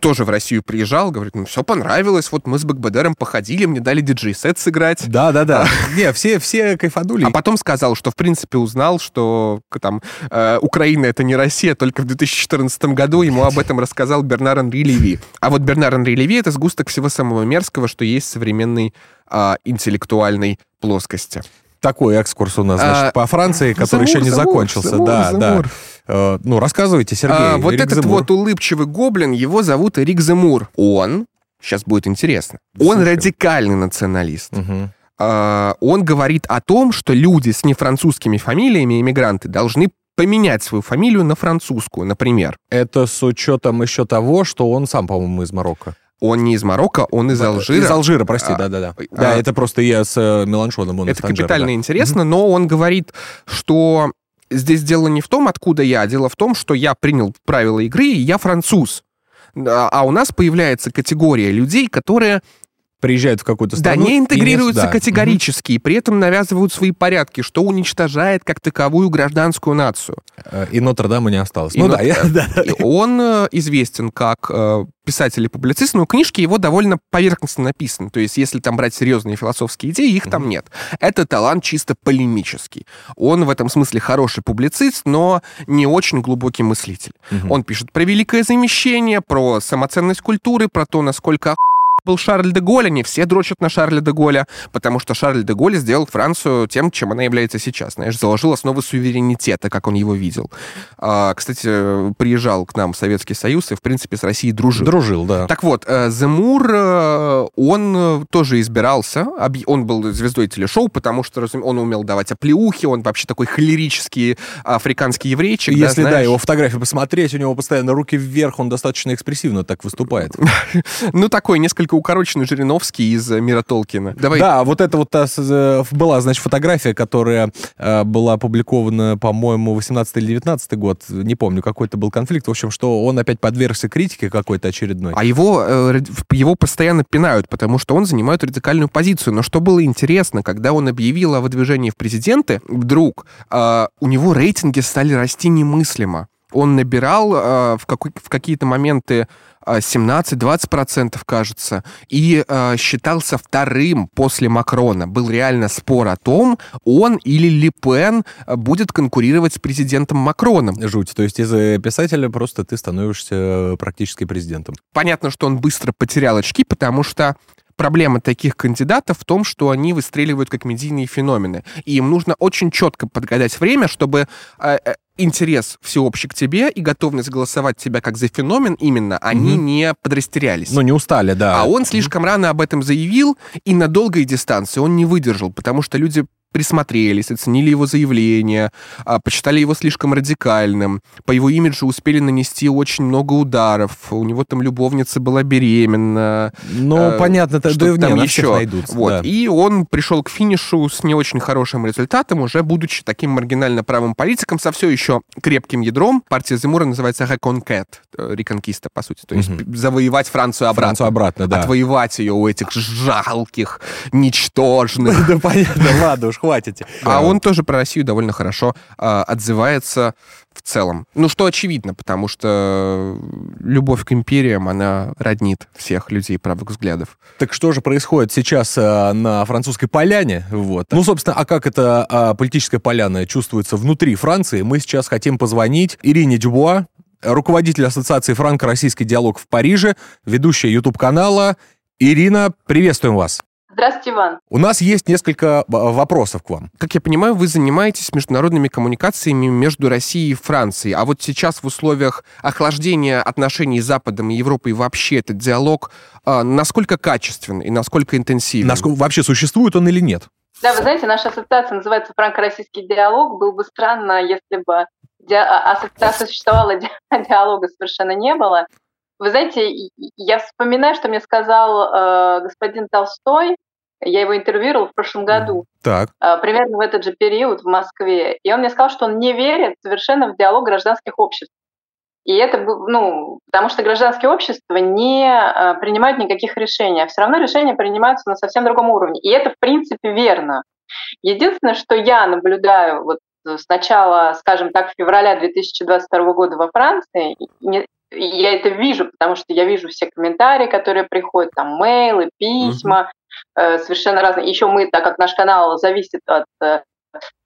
тоже в Россию приезжал, говорит, ну, все понравилось, вот мы с БГБДРом походили, мне дали диджей-сет сыграть. Да, да, да. Не, все, все кайфанули. А потом сказал, что, в принципе, узнал, что там э, Украина — это не Россия, только в 2014 году ему об этом рассказал Бернар Анри Леви. А вот Бернар Анри Леви — это сгусток всего самого мерзкого, что есть в современной а, интеллектуальной плоскости. Такой экскурс у нас, значит, А, по Франции, который Замур, еще не Замур, закончился. Замур, да, Замур. да. Э, Ну, рассказывайте, Сергей. А, вот Эрик этот Земур. вот улыбчивый гоблин, его зовут Эрик Земур. Он Сейчас будет интересно. Он Слушай. радикальный националист. Мгм. А, Он говорит о том, что люди с нефранцузскими фамилиями, иммигранты, должны поменять свою фамилию на французскую, например. Это с учетом еще того, что он сам, по-моему, из Марокко. Он не из Марокко, он из Алжира. Из Алжира, прости, А, да-да-да. а, Да, это просто я с э, Меланшоном. он Это Танжера, капитально да. интересно, но он говорит, что здесь дело не в том, откуда я, а дело в том, что я принял правила игры, и я француз. А у нас появляется категория людей, которые Приезжают в какую-то да, страну. не и интегрируются да. категорически, и при этом навязывают свои порядки, что уничтожает как таковую гражданскую нацию. Э, И Нотр-Дама не осталось. И ну Нот- да, я, да. Он э, известен как э, писатель и публицист, но книжки его довольно поверхностно написаны. То есть, если там брать серьезные философские идеи, их там нет. Это талант чисто полемический. Он в этом смысле хороший публицист, но не очень глубокий мыслитель. Мгм. Он пишет про великое замещение, про самоценность культуры, про то, насколько был Шарль де Голль, они все дрочат на Шарля де Голля, потому что Шарль де Голль сделал Францию тем, чем она является сейчас. Знаешь, заложил основы суверенитета, как он его видел. А, кстати, приезжал к нам в Советский Союз и, в принципе, с Россией дружил. Дружил, да. Так вот, э, Земур, э, он э, тоже избирался. Он был звездой телешоу, потому что он умел давать оплеухи, он вообще такой холерический африканский еврейчик. Если да, знаешь. его фотографии посмотреть, у него постоянно руки вверх, он достаточно экспрессивно так выступает. Ну, такой несколько укороченный Жириновский из э, мира Толкина. Давай. Да, вот это вот та с- э, была, значит, фотография, которая э, была опубликована, по-моему, 18 или 19 год, не помню, какой-то был конфликт, в общем, что он опять подвергся критике какой-то очередной. А его, э, его постоянно пинают, потому что он занимает радикальную позицию. Но что было интересно, когда он объявил о выдвижении в президенты, вдруг э, у него рейтинги стали расти немыслимо. Он набирал э, в, какой- в какие-то моменты э, 17-20%, кажется, и э, считался вторым после Макрона. Был реально спор о том, он или Ли Пен э, будет конкурировать с президентом Макроном. Жуть. То есть из э, писателя просто ты становишься э, практически президентом. Понятно, что он быстро потерял очки, потому что проблема таких кандидатов в том, что они выстреливают как медийные феномены. И им нужно очень четко подгадать время, чтобы э, э, интерес всеобщий к тебе и готовность голосовать тебя как за феномен именно, они Мгм. не подрастерялись. Ну, не устали, да. А он слишком рано об этом заявил, и на долгой дистанции он не выдержал, потому что люди присмотрелись, оценили его заявление, а, посчитали его слишком радикальным. По его имиджу успели нанести очень много ударов. У него там любовница была беременна. Ну, э, понятно, что-то да, там не, еще. найдутся. Вот. да. И он пришел к финишу с не очень хорошим результатом, уже будучи таким маргинально правым политиком, со все еще крепким ядром. Партия Земура называется «Реконкет», э, реконкиста, по сути. То есть Мгм. завоевать Францию обратно. Францию обратно, да. Отвоевать ее у этих жалких, ничтожных. Да понятно, ладно уж, хватит. А он тоже про Россию довольно хорошо а, отзывается в целом. Ну, что очевидно, потому что любовь к империям, она роднит всех людей правых взглядов. Так что же происходит сейчас а, на французской поляне? Вот. Ну, собственно, а как эта а, политическая поляна чувствуется внутри Франции, мы сейчас хотим позвонить Ирине Дюбуа, руководитель Ассоциации франко-российский диалог в Париже, ведущая YouTube-канала. Ирина, приветствуем вас. Здравствуйте, Иван. У нас есть несколько а, вопросов к вам. Как я понимаю, вы занимаетесь международными коммуникациями между Россией и Францией. А вот сейчас в условиях охлаждения отношений с Западом и Европой вообще этот диалог а, насколько качественный и насколько интенсивен? Насколько вообще существует он или нет? Да, вы знаете, наша ассоциация называется «Франко-российский диалог». Было бы странно, если бы ди- а- ассоциация существовала, ди- диалога совершенно не было. Вы знаете, я вспоминаю, что мне сказал э, господин Толстой, я его интервьюировала в прошлом году, Так. э, примерно в этот же период в Москве, и он мне сказал, что он не верит совершенно в диалог гражданских обществ. И это, ну, потому что гражданские общества не э, принимают никаких решений, а все равно решения принимаются на совсем другом уровне. И это, в принципе, верно. Единственное, что я наблюдаю вот с начала, скажем так, февраля 2022 года во Франции, не- я это вижу, потому что я вижу все комментарии, которые приходят, там, мейлы, письма, совершенно разные. Еще мы, так как наш канал зависит от э,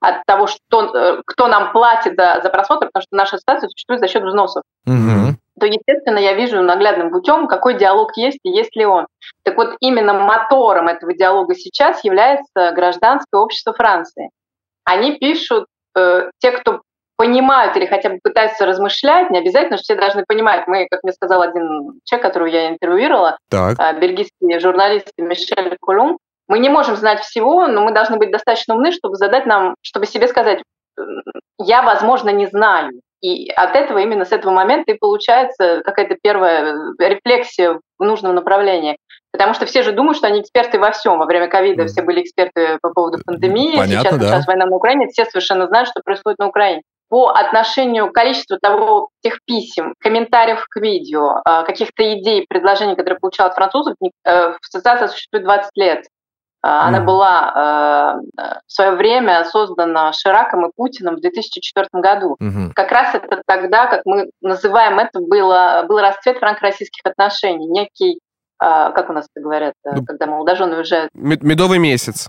от того, что, э, кто нам платит за, за просмотр, потому что наша ассоциация существует за счет взносов Мгм. то, естественно, я вижу наглядным путем, какой диалог есть и есть ли он. Так вот, именно мотором этого диалога сейчас является гражданское общество Франции. Они пишут, э, те, кто понимают или хотя бы пытаются размышлять, не обязательно, что все должны понимать. Мы, как мне сказал один человек, которого я интервьюировала, Так. а, бельгийский журналист Мишель Кулум, мы не можем знать всего, но мы должны быть достаточно умны, чтобы задать нам, чтобы себе сказать, «М, я, возможно, не знаю. И от этого, именно с этого момента и получается какая-то первая рефлексия в нужном направлении. Потому что все же думают, что они эксперты во всем. Во время ковида все были эксперты по поводу пандемии. Понятно, сейчас, да. сейчас война на Украине, все совершенно знают, что происходит на Украине. По отношению к количеству того, тех писем, комментариев к видео, э, каких-то идей, предложений, которые получал от французов, э, ассоциация существует 20 лет. Э, Она Мгм. была э, в свое время создана Шираком и Путиным в 2004 году. Мгм. Как раз это тогда, как мы называем это, было, был расцвет франко-российских отношений, некий, э, как у нас это говорят, Ну, когда молодожены уезжают. Мед- Медовый месяц.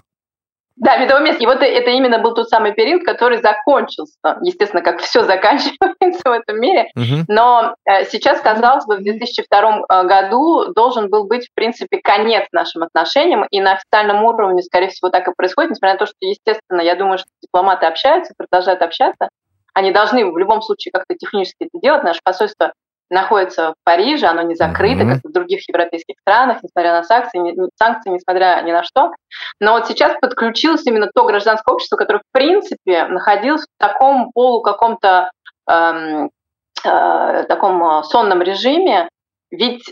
Да, медовый месяц. И вот это именно был тот самый период, который закончился. Естественно, как все заканчивается в этом мире. Мгм. Но э, сейчас, казалось бы, в 2002 э, году должен был быть, в принципе, конец нашим отношениям, и на официальном уровне, скорее всего, так и происходит, несмотря на то, что, естественно, я думаю, что дипломаты общаются, продолжают общаться. Они должны в любом случае как-то технически это делать. Наше посольство находится в Париже, оно не закрыто, Мгм. как в других европейских странах, несмотря на санкции, не- санкции, несмотря ни на что. Но вот сейчас подключилось именно то гражданское общество, которое, в принципе, находилось в таком полу каком-то эм, э, таком э, сонном режиме. Ведь э,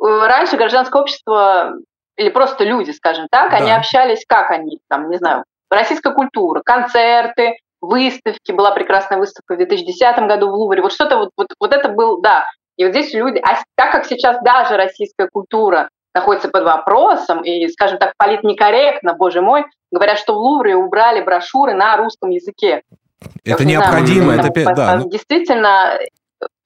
раньше гражданское общество или просто люди, скажем так, они Да. общались, как они, там, не знаю, российская культура, концерты, выставки. Была прекрасная выставка в 2010 году в Лувре. Вот что-то вот, вот, вот это был, да. И вот здесь люди, а так как сейчас даже российская культура находится под вопросом и, скажем так, политнекорректно, боже мой, говорят, что в Лувре убрали брошюры на русском языке. Это вот не знаю, необходимо, это по- да. ну, Действительно,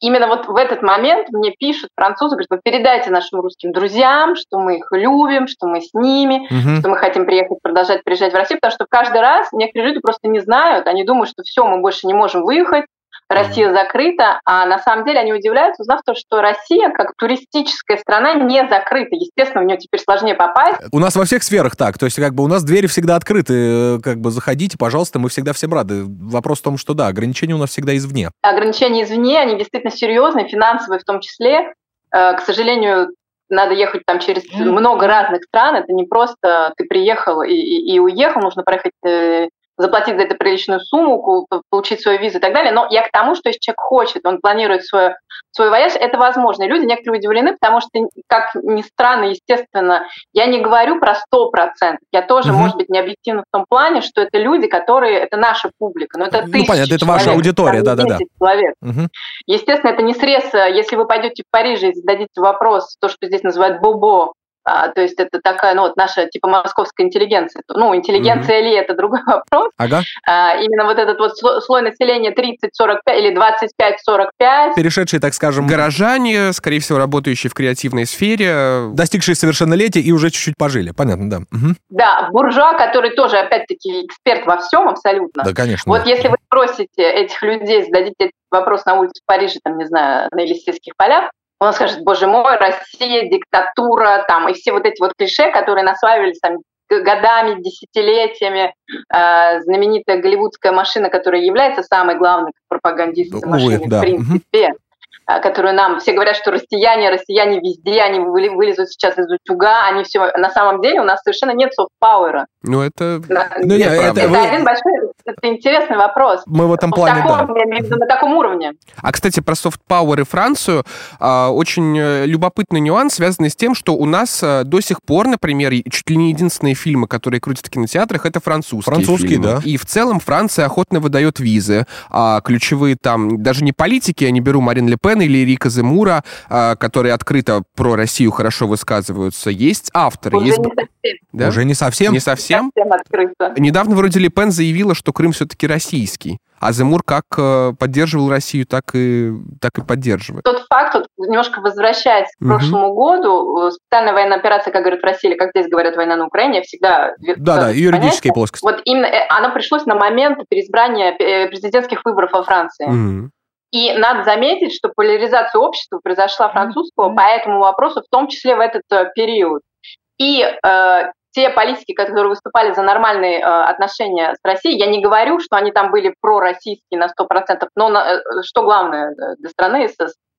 именно вот в этот момент мне пишут французы, говорят, вы передайте нашим русским друзьям, что мы их любим, что мы с ними, мгм. что мы хотим приехать, продолжать приезжать в Россию, потому что каждый раз некоторые люди просто не знают, они думают, что все, мы больше не можем выехать, Россия закрыта, а на самом деле они удивляются, узнав то, что Россия, как туристическая страна, не закрыта. Естественно, в нее теперь сложнее попасть. У нас во всех сферах так. То есть, как бы у нас двери всегда открыты. э, Как бы заходите, пожалуйста, мы всегда всем рады. Вопрос в том, что да, ограничения у нас всегда извне. Ограничения извне, они действительно серьезные, финансовые в том числе. Э, К сожалению, надо ехать там через много разных стран. Это не просто ты приехал и, и- и уехал, нужно проехать, э, заплатить за это приличную сумму, получить свою визу и так далее. Но я к тому, что если человек хочет, он планирует свой, свой вояж, это возможно. И люди некоторые удивлены, потому что, как ни странно, естественно, я не говорю про 100%. Я тоже, Мгм. может быть, не объективна в том плане, что это люди, которые, это наша публика. Но это Ну, понятно, это ваша человек, аудитория, там не да-да-да. 10 человек. Мгм. Естественно, это не срез, если вы пойдете в Париж и зададите вопрос, то, что здесь называют бобо, а, то есть это такая, ну вот наша типа московская интеллигенция. Ну, интеллигенция ли это другой вопрос. Ага. А, именно вот этот вот сло- слой населения 30-45 или 25-45. Перешедшие, так скажем, Горожане, скорее всего, работающие в креативной сфере. достигшие совершеннолетия и уже чуть-чуть пожили. Понятно, да. Мгм. Да, буржуа, который тоже, опять-таки, эксперт во всем абсолютно. Да, конечно. Вот да. если вы спросите этих людей, зададите этот вопрос на улице в Париже, там, не знаю, на Елисейских полях, он скажет, боже мой, Россия, диктатура, там, и все вот эти вот клише, которые насваивались там годами, десятилетиями, э, знаменитая голливудская машина, которая является самой главной пропагандистской Увы, машиной да. в принципе, э, которую нам все говорят, что россияне, россияне везде, они вылезут сейчас из утюга, они все, на самом деле у нас совершенно нет софт-пауэра. Ну, это... На- Ну, не, правда. это это вы- один большой, это интересный вопрос. Мы в этом В плане, да. таком, я имею в виду, на таком уровне. А, кстати, про soft power и Францию а, очень э, любопытный нюанс, связанный с тем, что у нас а, до сих пор, например, чуть ли не единственные фильмы, которые крутят в кинотеатрах, это французские Французские, фильмы. да. И в целом Франция охотно выдает визы. А ключевые там, даже не политики, я не беру Марин Ле Пен или Рика Земура, а, которые открыто про Россию хорошо высказываются. Есть авторы, Уже есть... не совсем, да? Уже не совсем. Не совсем? Совсем открыто. Недавно вроде Ле Пен заявила, что Крым все-таки российский. А Земур как э, поддерживал Россию, так и, так и поддерживает. Тот факт, вот, немножко возвращаясь к Мгм. прошлому году, э, специальная военная операция, как говорят в России, или как здесь говорят, война на Украине, всегда... Да, да, юридические плоскости. Вот именно э, оно пришлось на момент переизбрания президентских выборов во Франции. Мгм. И надо заметить, что поляризация общества произошла французского по этому вопросу, в том числе в этот период. И э, те политики, которые выступали за нормальные э, отношения с Россией, я не говорю, что они там были пророссийские на 100%, но на, э, что главное для страны,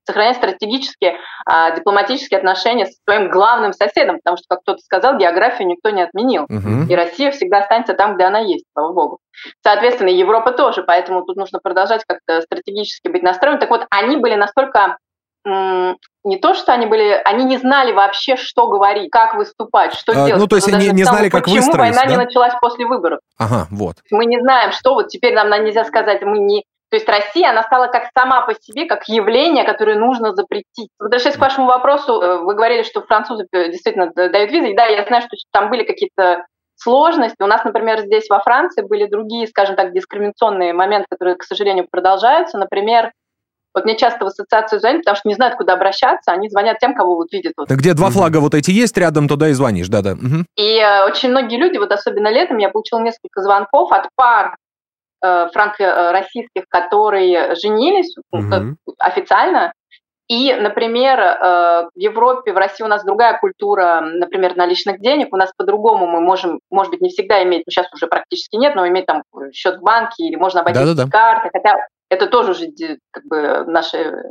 сохранять стратегические а, дипломатические отношения со своим главным соседом, потому что, как кто-то сказал, географию никто не отменил. Угу. И Россия всегда останется там, где она есть, слава богу. Соответственно, Европа тоже, поэтому тут нужно продолжать как-то стратегически быть настроенным. Так вот, они были настолько не то, что они были, они не знали вообще, что говорить, как выступать, что а, делать. Ну, то есть они не знали, как почему война да? не началась после выборов. Ага, вот. Мы не знаем, что вот теперь нам нельзя сказать, мы не то есть Россия, она стала как сама по себе, как явление, которое нужно запретить. Возвращаясь к вашему вопросу, э, вы говорили, что французы э, действительно дают визы. И да, я знаю, что там были какие-то сложности. У нас, например, здесь во Франции были другие, скажем так, дискриминационные моменты, которые, к сожалению, продолжаются. Например, вот мне часто в ассоциацию звонят, потому что не знают, куда обращаться, они звонят тем, кого вот видят. Вот. Да где два флага вот эти есть рядом, туда и звонишь, да-да. Угу. И э, очень многие люди, вот особенно летом, я получила несколько звонков от пар Э, франко-российских, которые женились угу. официально. И, например, э, в Европе, в России у нас другая культура, например, наличных денег. У нас по-другому мы можем, может быть, не всегда иметь, ну, сейчас уже практически нет, но иметь там счет в банке или можно обойти да карты, хотя это тоже уже как бы наша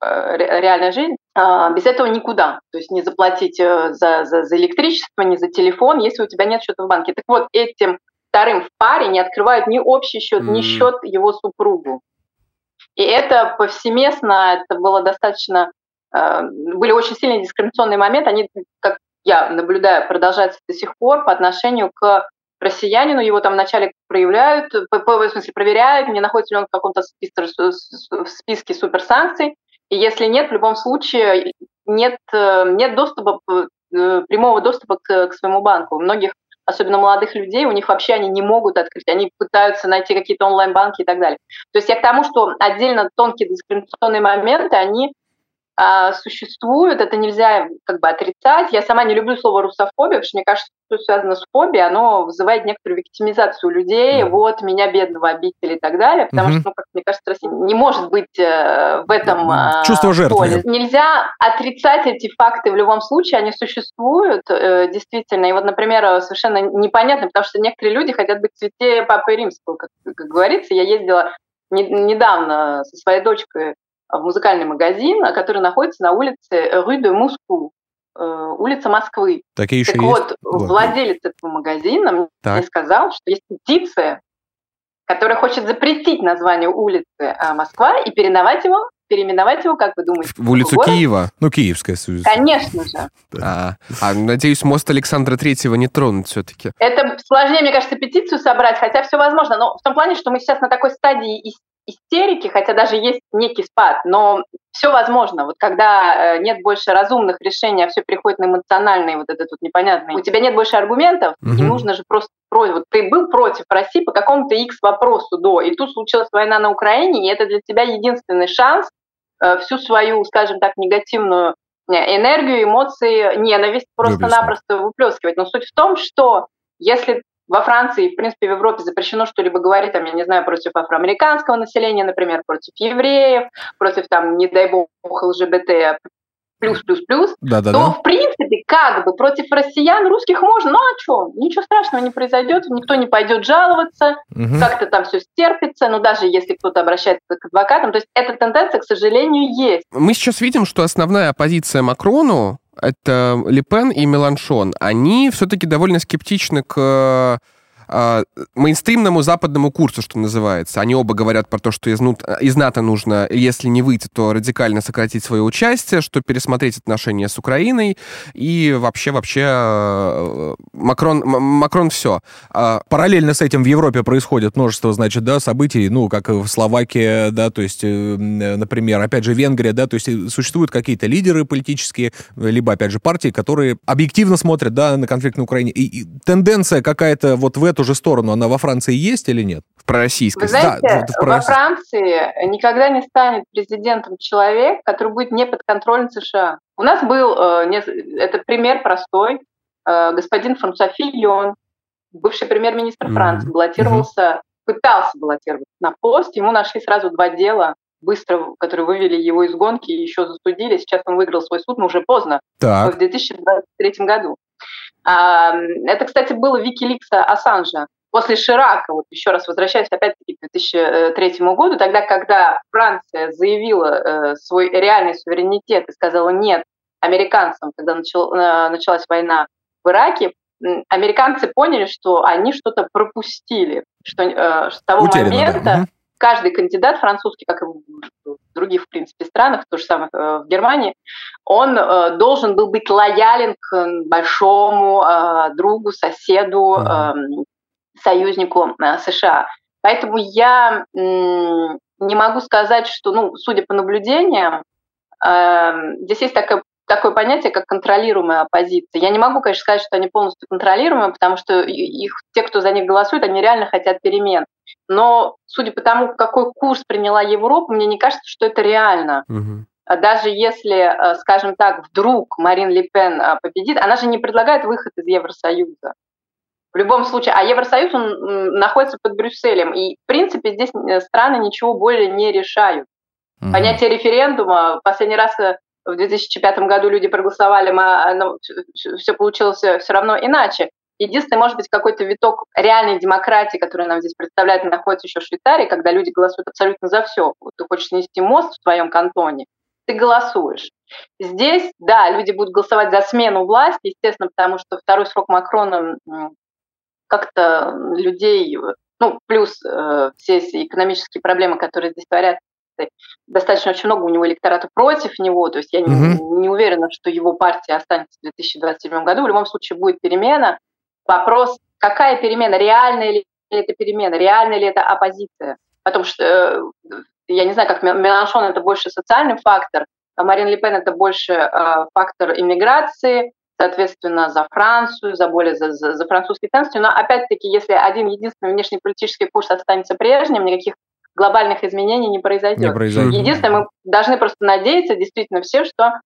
реальная жизнь. А, без этого никуда. То есть не заплатить за, за, за электричество, не за телефон, если у тебя нет счета в банке. Так вот, этим вторым в паре не открывают ни общий счет, mm-hmm. ни счет его супругу. И это повсеместно, это было достаточно, э, были очень сильные дискриминационные моменты, они, как я наблюдаю, продолжаются до сих пор по отношению к россиянину, его там вначале проявляют, в смысле проверяют, не находится ли он в каком-то списке, в списке суперсанкций, и если нет, в любом случае нет, э, нет доступа, э, прямого доступа к, к своему банку. У многих особенно молодых людей, у них вообще они не могут открыть, они пытаются найти какие-то онлайн-банки и так далее. То есть я к тому, что отдельно тонкие дискриминационные моменты, они существуют, это нельзя как бы отрицать. Я сама не люблю слово русофобия, потому что мне кажется, что связано с фобией, оно вызывает некоторую виктимизацию людей, mm. вот, меня бедного обидели и так далее, потому mm-hmm. что, ну, как мне кажется, Россия не может быть э, в этом э, Чувство жертвы. Поле. Нельзя отрицать эти факты в любом случае, они существуют э, действительно. И вот, например, совершенно непонятно, потому что некоторые люди хотят быть цвете Папы Римского, как, как говорится. Я ездила не, недавно со своей дочкой в музыкальный магазин, который находится на улице Rue de Moscou, э, улица Москвы. Такие еще так есть? вот, владелец этого магазина так. мне сказал, что есть петиция, которая хочет запретить название улицы э, Москва и переименовать его переименовать его, как вы думаете? В улицу город? Киева? Ну, Киевская. Конечно же. А, а, надеюсь, мост Александра Третьего не тронут все-таки. Это сложнее, мне кажется, петицию собрать, хотя все возможно. Но в том плане, что мы сейчас на такой стадии истерики, хотя даже есть некий спад, но все возможно. Вот когда э, нет больше разумных решений, а все приходит на эмоциональные, вот этот вот непонятный, у тебя нет больше аргументов, угу. и нужно же просто против. Вот ты был против России по какому-то X вопросу до, и тут случилась война на Украине, и это для тебя единственный шанс э, всю свою, скажем так, негативную э, энергию, эмоции, ненависть просто-напросто выплескивать. Но суть в том, что если во Франции, в принципе, в Европе запрещено что-либо говорить, там, я не знаю, против афроамериканского населения, например, против евреев, против, там, не дай бог, ЛЖБТ, плюс-плюс-плюс, да, да, то, да. в принципе, как бы против россиян, русских можно, ну а что, ничего страшного не произойдет, никто не пойдет жаловаться, угу. как-то там все стерпится, но даже если кто-то обращается к адвокатам, то есть эта тенденция, к сожалению, есть. Мы сейчас видим, что основная оппозиция Макрону это Лепен и Меланшон, они все-таки довольно скептичны к э, мейнстримному западному курсу, что называется. Они оба говорят про то, что из, из НАТО нужно, если не выйти, то радикально сократить свое участие, что пересмотреть отношения с Украиной и вообще, вообще э, Макрон, Макрон все. А, Параллельно с этим в Европе происходит множество, значит, да, событий, ну, как в Словакии, да, то есть, э, например, опять же, Венгрия, да, то есть э, существуют какие-то лидеры политические, либо, опять же, партии, которые объективно смотрят, да, на конфликт на Украине. И, и тенденция какая-то вот в эту же сторону, она во Франции есть или нет? В пророссийской. Вы знаете, да, в во Франции никогда не станет президентом человек, который будет не под контролем США. У нас был, э, это пример простой, э, господин Франсуа Филлион, бывший премьер-министр Франции, баллотировался, mm-hmm. пытался баллотироваться на пост, ему нашли сразу два дела, быстро, которые вывели его из гонки и еще засудили. Сейчас он выиграл свой суд, но уже поздно, так. в 2023 году. Это, кстати, было Викиликса Ассанжа. После Ширака, вот еще раз возвращаясь опять-таки к 2003 году, тогда, когда Франция заявила э, свой реальный суверенитет и сказала нет американцам, когда э, началась война в Ираке, американцы поняли, что они что-то пропустили, что э, с того Утеряно, момента да. Каждый кандидат французский, как и в других, в принципе, странах, то же самое э, в Германии, он э, должен был быть лоялен к большому э, другу, соседу, э, союзнику США. Поэтому я не могу сказать, что, ну, судя по наблюдениям, э, здесь есть такое, такое понятие, как контролируемая оппозиция. Я не могу, конечно, сказать, что они полностью контролируемые, потому что их, те, кто за них голосует, они реально хотят перемен. Но судя по тому, какой курс приняла Европа, мне не кажется, что это реально. Угу. Даже если, э, скажем так, вдруг Марин Ле Пен э, победит, она же не предлагает выход из Евросоюза. В любом случае, а Евросоюз он находится под Брюсселем, и в принципе здесь э, страны ничего более не решают. Mm-hmm. Понятие референдума, последний раз в 2005 году люди проголосовали, но все получилось все равно иначе. Единственный, может быть, какой-то виток реальной демократии, который нам здесь представляет, находится еще в Швейцарии, когда люди голосуют абсолютно за все. Вот ты хочешь снести мост в твоем кантоне, ты голосуешь. Здесь, да, люди будут голосовать за смену власти, естественно, потому что второй срок Макрона как-то людей, ну, плюс э, все экономические проблемы, которые здесь творят, достаточно очень много у него электората против него, то есть я угу. не, не уверена, что его партия останется в 2027 году. В любом случае будет перемена. Вопрос, какая перемена, реальная ли это перемена, реальная ли это оппозиция? Потому что э, я не знаю, как Меланшон это больше социальный фактор, а Марин Ле Пен это больше э, фактор иммиграции, соответственно, за Францию, за более за, за, за французские ценности. Но опять-таки, если один единственный внешнеполитический курс останется прежним, никаких глобальных изменений не произойдет. Не произойдет. Единственное, мы должны просто надеяться действительно все, что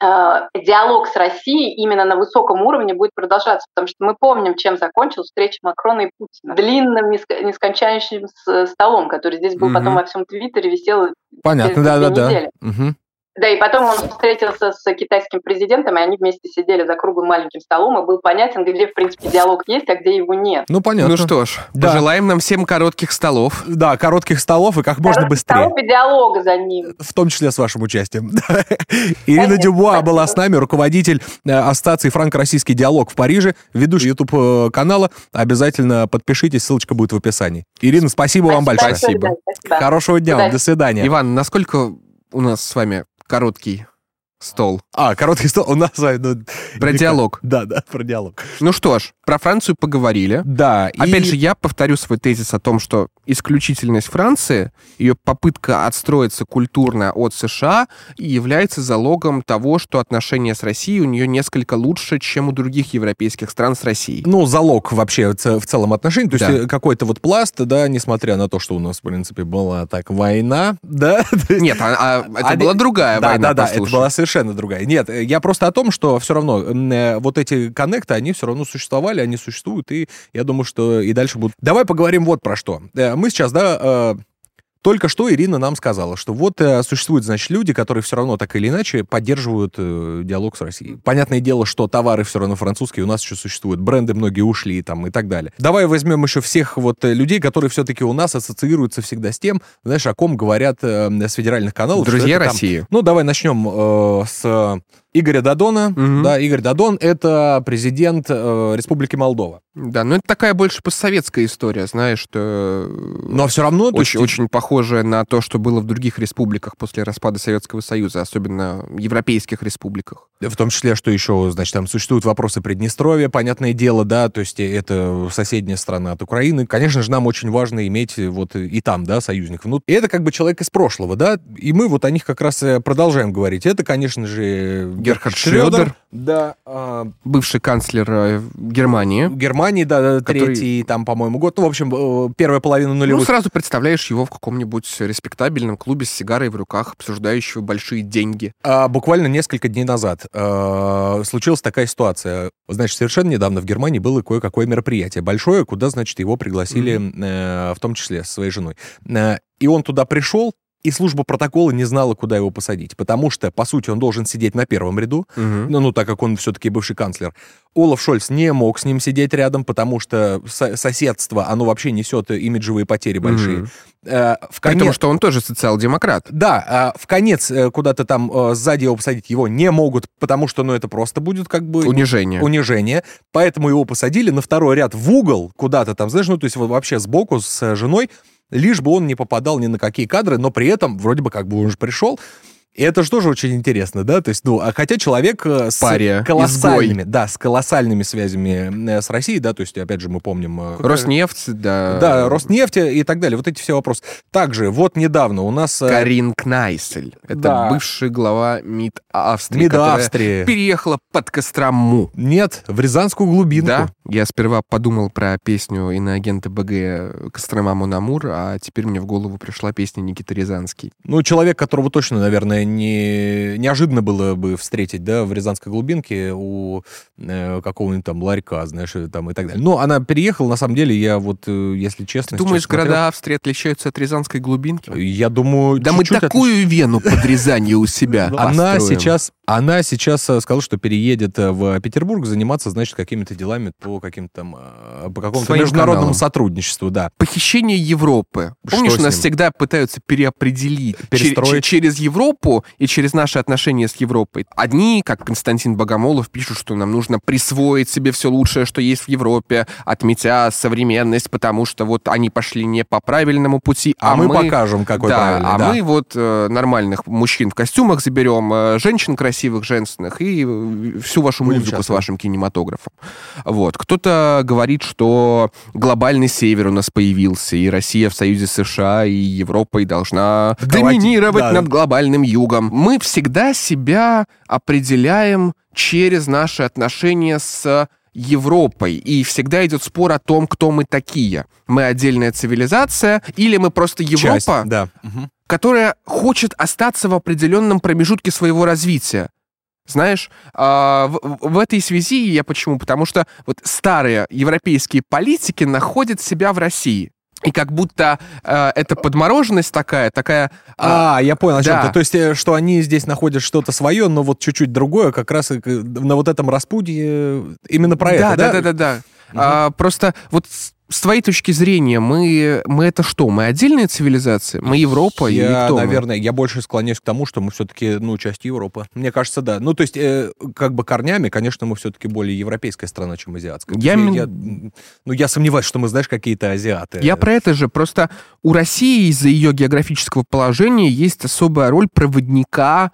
диалог с Россией именно на высоком уровне будет продолжаться, потому что мы помним, чем закончилась встреча Макрона и Путина. Длинным, нескончающимся столом, который здесь был угу. потом во всем Твиттере, висел Понятно, да-да-да. Угу. Да, и потом он встретился с китайским президентом, и они вместе сидели за круглым маленьким столом, и был понятен, где, в принципе, диалог есть, а где его нет. Ну, понятно. Ну что ж, да. пожелаем нам всем коротких столов. Да, коротких столов и как можно коротких быстрее. столов и диалога за ним. В том числе с вашим участием. Ирина Дюбуа была с нами, руководитель э, Ассоциации «Франко-российский диалог» в Париже, ведущий YouTube-канала. Обязательно подпишитесь, ссылочка будет в описании. Ирина, спасибо, вам большое. Спасибо. Хорошего дня, до свидания. Иван, насколько у нас с вами короткий стол. А, короткий стол у нас... Ну, про диалог. Да, да, про диалог. Ну что ж, про Францию поговорили. Да. Опять и... же, я повторю свой тезис о том, что исключительность Франции, ее попытка отстроиться культурно от США является залогом того, что отношения с Россией у нее несколько лучше, чем у других европейских стран с Россией. Ну, залог вообще в целом отношений. То да. есть э, какой-то вот пласт, да, несмотря на то, что у нас, в принципе, была так война, да? Нет, а, а это а, была другая да, война, Да, да, это была совершенно другая. Нет, э, я просто о том, что все равно э, вот эти коннекты, они все равно существовали, они существуют, и я думаю, что и дальше будут. Давай поговорим вот про что. Э, мы сейчас, да, только что Ирина нам сказала, что вот э, существуют, значит, люди, которые все равно так или иначе поддерживают э, диалог с Россией. Понятное дело, что товары все равно французские у нас еще существуют, бренды многие ушли там и так далее. Давай возьмем еще всех вот э, людей, которые все-таки у нас ассоциируются всегда с тем, знаешь, о ком говорят э, с федеральных каналов. Друзья России. Там... Ну, давай начнем э, с Игоря Дадона. Угу. Да, Игорь Дадон — это президент э, Республики Молдова. Да, но это такая больше постсоветская история, знаешь, что... Но все равно... Очень, есть... очень похожая на то, что было в других республиках после распада Советского Союза, особенно в европейских республиках. В том числе, что еще, значит, там существуют вопросы Приднестровья, понятное дело, да, то есть это соседняя страна от Украины. Конечно же, нам очень важно иметь вот и там, да, союзников. Ну, и это как бы человек из прошлого, да, и мы вот о них как раз продолжаем говорить. Это, конечно же, Герхард Шрёдер. Да. А... Бывший канцлер э, Германии. Германии, да, который... третий там, по-моему, год. Ну, в общем, э, первая половина нулевых. Ну, сразу представляешь его в каком-нибудь респектабельном клубе с сигарой в руках, обсуждающего большие деньги. А, буквально несколько дней назад а, случилась такая ситуация. Значит, совершенно недавно в Германии было кое-какое мероприятие большое, куда, значит, его пригласили, mm-hmm. э, в том числе, со своей женой. Э, и он туда пришел, и служба протокола не знала, куда его посадить, потому что, по сути, он должен сидеть на первом ряду, Мгм. ну, ну, так как он все-таки бывший канцлер. Олаф Шольц не мог с ним сидеть рядом, потому что со- соседство, оно вообще несет имиджевые потери большие. Мгм. Э, в конец- что он тоже социал-демократ. Да, а в конец э, куда-то там э, сзади его посадить его не могут, потому что, ну, это просто будет как бы Унижение. унижение. Поэтому его посадили на второй ряд в угол куда-то там, знаешь, ну, то есть вот вообще сбоку с э, женой, лишь бы он не попадал ни на какие кадры, но при этом вроде бы как бы он же пришел. И это же тоже очень интересно, да, то есть, ну, а хотя человек э, с Пария, колоссальными, да, с колоссальными связями э, с Россией, да, то есть, опять же, мы помним... э, Роснефть, да. Да, Роснефть и так далее, вот эти все вопросы. Также, вот недавно у нас... Карин Кнайсель. Это Да. бывший глава МИД Австрии. МИД Австрии. Переехала под Кострому. Нет, в Рязанскую глубинку. Да, я сперва подумал про песню иноагента БГ Кострома Монамур, а теперь мне в голову пришла песня Никиты Рязанский. Ну, человек, которого точно, наверное, не... неожиданно было бы встретить, да, в Рязанской глубинке у э, какого-нибудь там ларька, знаешь, и там и так далее. Но она переехала, на самом деле, я вот, э, если честно... Ты думаешь, смотрел, города Австрии отличаются от Рязанской глубинки? Я думаю, Да мы такую вену под Рязанью у себя Она сейчас, она сейчас э, сказала, что переедет э, в Петербург заниматься, значит, какими-то делами по каким-то там, э, по какому-то международному сотрудничеству, да. Похищение Европы. Помнишь, нас всегда пытаются переопределить Перестроить. через Европу и через наши отношения с Европой. Одни, как Константин Богомолов, пишут, что нам нужно присвоить себе все лучшее, что есть в Европе, отметя современность, потому что вот они пошли не по правильному пути, А, а, мы, покажем, какой да, правильный. а да. мы вот э, нормальных мужчин в костюмах заберем, э, женщин красивых, женственных и э, всю вашу Будем музыку с вашим кинематографом. Вот. Кто-то говорит, что глобальный север у нас появился, и Россия в союзе с США и Европой должна Давайте, доминировать да. над глобальным югом. Мы всегда себя определяем через наши отношения с Европой. И всегда идет спор о том, кто мы такие. Мы отдельная цивилизация или мы просто Европа, Часть, да. Которая хочет остаться в определенном промежутке своего развития. Знаешь, а, в этой связи я почему? Потому что вот старые европейские политики находят себя в России. И как будто э, эта подмороженность такая, такая... а, А, я понял, о чем да. ты. То есть, э, что они здесь находят что-то свое, но вот чуть-чуть другое, как раз на вот этом распутье э, именно про да, это, да, да, да, да. А, просто вот с, твоей точки зрения, мы, мы это что? Мы отдельная цивилизация? Мы Европа или Я, кто мы? наверное, я больше склоняюсь к тому, что мы все-таки, ну, часть Европы. Мне кажется, да. Ну, то есть, э, как бы корнями, конечно, мы все-таки более европейская страна, чем азиатская. Я я- ну, я сомневаюсь, что мы, знаешь, какие-то азиаты. Я про это же. Просто у России из-за ее географического положения есть особая роль проводника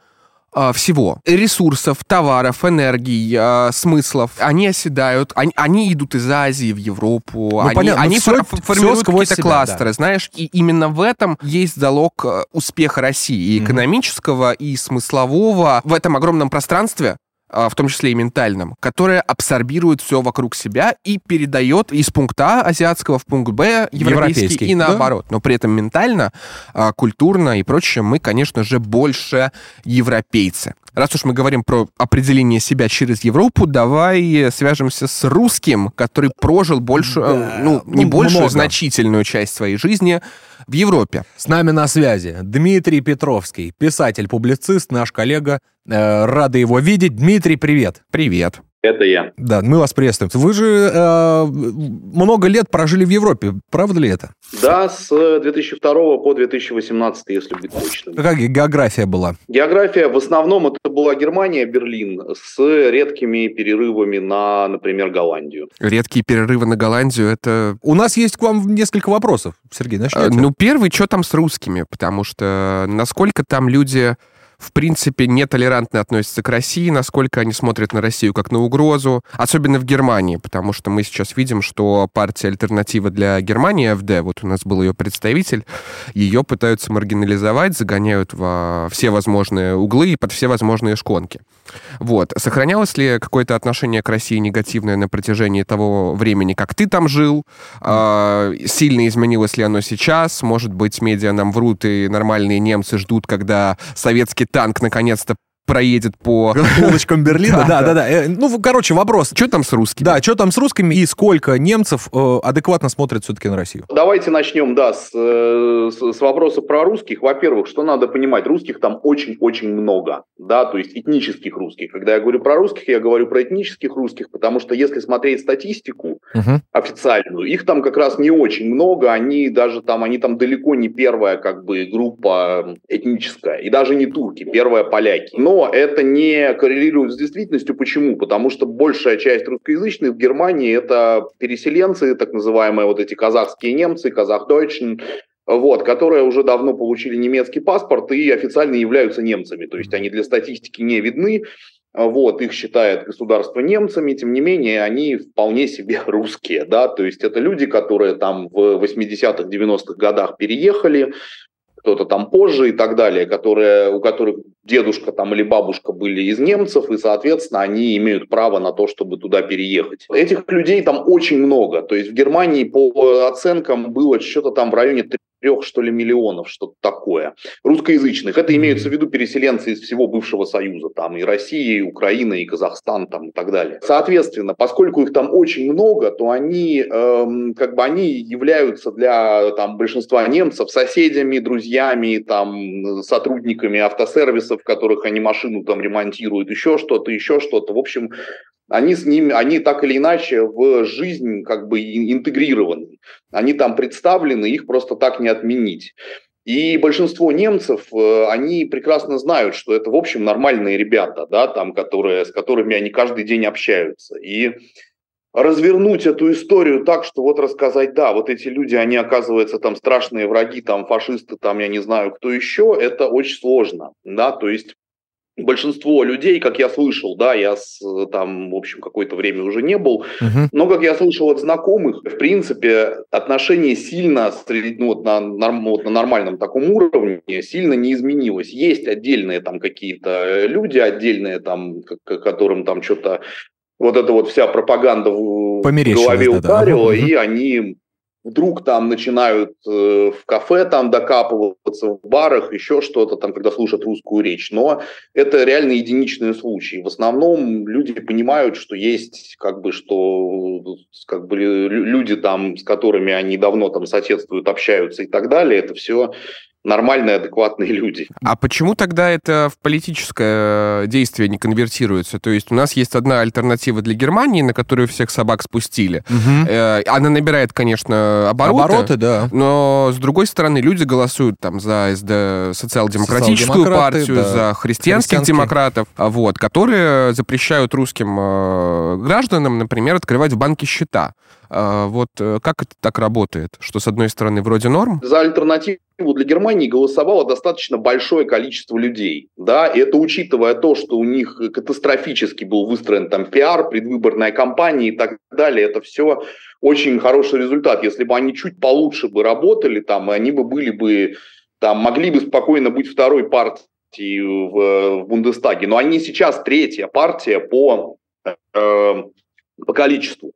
а, всего. Ресурсов, товаров, энергии, а, смыслов. Они оседают, они, они идут из Азии в Европу, они, Ну, понятно, но они фор- всё формируют сквозь какие-то себя, кластеры, знаешь, и именно в этом есть залог э, успеха России, и экономического, и смыслового. В этом огромном пространстве, в том числе и ментальном, которое абсорбирует все вокруг себя и передает из пункта А азиатского в пункт Б европейский, Европейский, и да. наоборот. Но при этом ментально, а, культурно и прочее мы, конечно же, больше европейцы. Раз уж мы говорим про определение себя через Европу, давай свяжемся с русским, который прожил больше, э, Да, ну, не ну, большую, много. значительную часть своей жизни в Европе. С нами на связи Дмитрий Петровский, писатель-публицист, наш коллега. Э, рады его видеть. Дмитрий, привет. Привет. Это я. Да, мы вас приветствуем. Вы же э, много лет прожили в Европе, правда ли это? Да, с 2002 по 2018, если быть точным. Какая география была? География в основном это была Германия, Берлин, с редкими перерывами на, например, Голландию. Редкие перерывы на Голландию — это У нас есть к вам несколько вопросов. Сергей, Э, начнете? Ну, первый, что там с русскими? Потому что насколько там люди, в принципе, нетолерантно относятся к России, насколько они смотрят на Россию как на угрозу, особенно в Германии, потому что мы сейчас видим, что партия «Альтернатива для Германии», АФД, вот у нас был ее представитель, ее пытаются маргинализовать, загоняют во все возможные углы и под все возможные шконки. Вот. Сохранялось ли какое-то отношение к России негативное на протяжении того времени, как ты там жил? А, сильно изменилось ли оно сейчас? Может быть, медиа нам врут, и нормальные немцы ждут, когда советский танк наконец-то проедет по... улочкам Берлина. Да, да, да. Э, Ну, короче, вопрос. Что там с русскими? Да, что там с русскими и сколько немцев э, адекватно смотрят все-таки на Россию? Давайте начнем, да, с, э, с, с вопроса про русских. Во-первых, что надо понимать, русских там очень-очень много, да, то есть этнических русских. Когда я говорю про русских, я говорю про этнических русских, потому что если смотреть статистику Мгм. официальную, их там как раз не очень много, они даже там, они там далеко не первая как бы группа этническая, и даже не турки, первая поляки. Но это не коррелирует с действительностью. Почему? Потому что большая часть русскоязычных в Германии это переселенцы, так называемые вот эти казахские немцы, казах-дойчен, вот, которые уже давно получили немецкий паспорт и официально являются немцами. То есть они для статистики не видны, вот, их считает государство немцами, тем не менее, они вполне себе русские, да, то есть это люди, которые там в 80-х, 90-х годах переехали, кто-то там позже и так далее, которые, у которых дедушка там или бабушка были из немцев, и, соответственно, они имеют право на то, чтобы туда переехать. Этих людей там очень много. То есть в Германии по оценкам было что-то там в районе трех, что ли, миллионов, что-то такое. Русскоязычных. Это имеются в виду переселенцы из всего бывшего Союза. Там и Россия, и Украина, и Казахстан там, и так далее. Соответственно, поскольку их там очень много, то они, эм, как бы они являются для там, большинства немцев соседями, друзьями, там, сотрудниками автосервисов, в которых они машину там ремонтируют, еще что-то, еще что-то. В общем, они с ними, они так или иначе в жизнь как бы ин- интегрированы. Они там представлены, их просто так не отменить. И большинство немцев, э, они прекрасно знают, что это, в общем, нормальные ребята, да, там, которые, с которыми они каждый день общаются. И развернуть эту историю так, что вот рассказать, да, вот эти люди, они, оказывается, там страшные враги, там фашисты, там, я не знаю, кто еще, это очень сложно, да, то есть большинство людей, как я слышал, да, я с, э, там, в общем, какое-то время уже не был, Мгм. но, как я слышал от знакомых, в принципе, отношение сильно ну, вот на, норм- вот на нормальном таком уровне сильно не изменилось. Есть отдельные там какие-то люди, отдельные там, к- которым там что-то вот эта вот вся пропаганда в, голове ударила, Ага, и они вдруг там начинают э, в кафе там докапываться, в барах, еще что-то там, когда слушают русскую речь. Но это реально единичные случаи. В основном люди понимают, что есть как бы, что как бы лю- люди там, с которыми они давно там соседствуют, общаются и так далее, это все нормальные, адекватные люди. А почему тогда это в политическое э, действие не конвертируется? То есть у нас есть одна альтернатива для Германии, на которую всех собак спустили. Э, Она набирает, конечно, обороты. Обороты, да. Но, с другой стороны, люди голосуют там за СД, социал-демократическую партию, да. за христианских демократов, а вот, которые запрещают русским э, гражданам, например, открывать в банке счета. А, вот э, как это так работает? Что, с одной стороны, вроде норм? За альтернативу для Германии голосовало достаточно большое количество людей. Да, и это учитывая то, что у них катастрофически был выстроен там пиар, предвыборная кампания и так далее. Это все очень хороший результат. Если бы они чуть получше бы работали, там, они бы были бы, там, могли бы спокойно быть второй партией в, Бундестаге. Но они сейчас третья партия по, э, по количеству.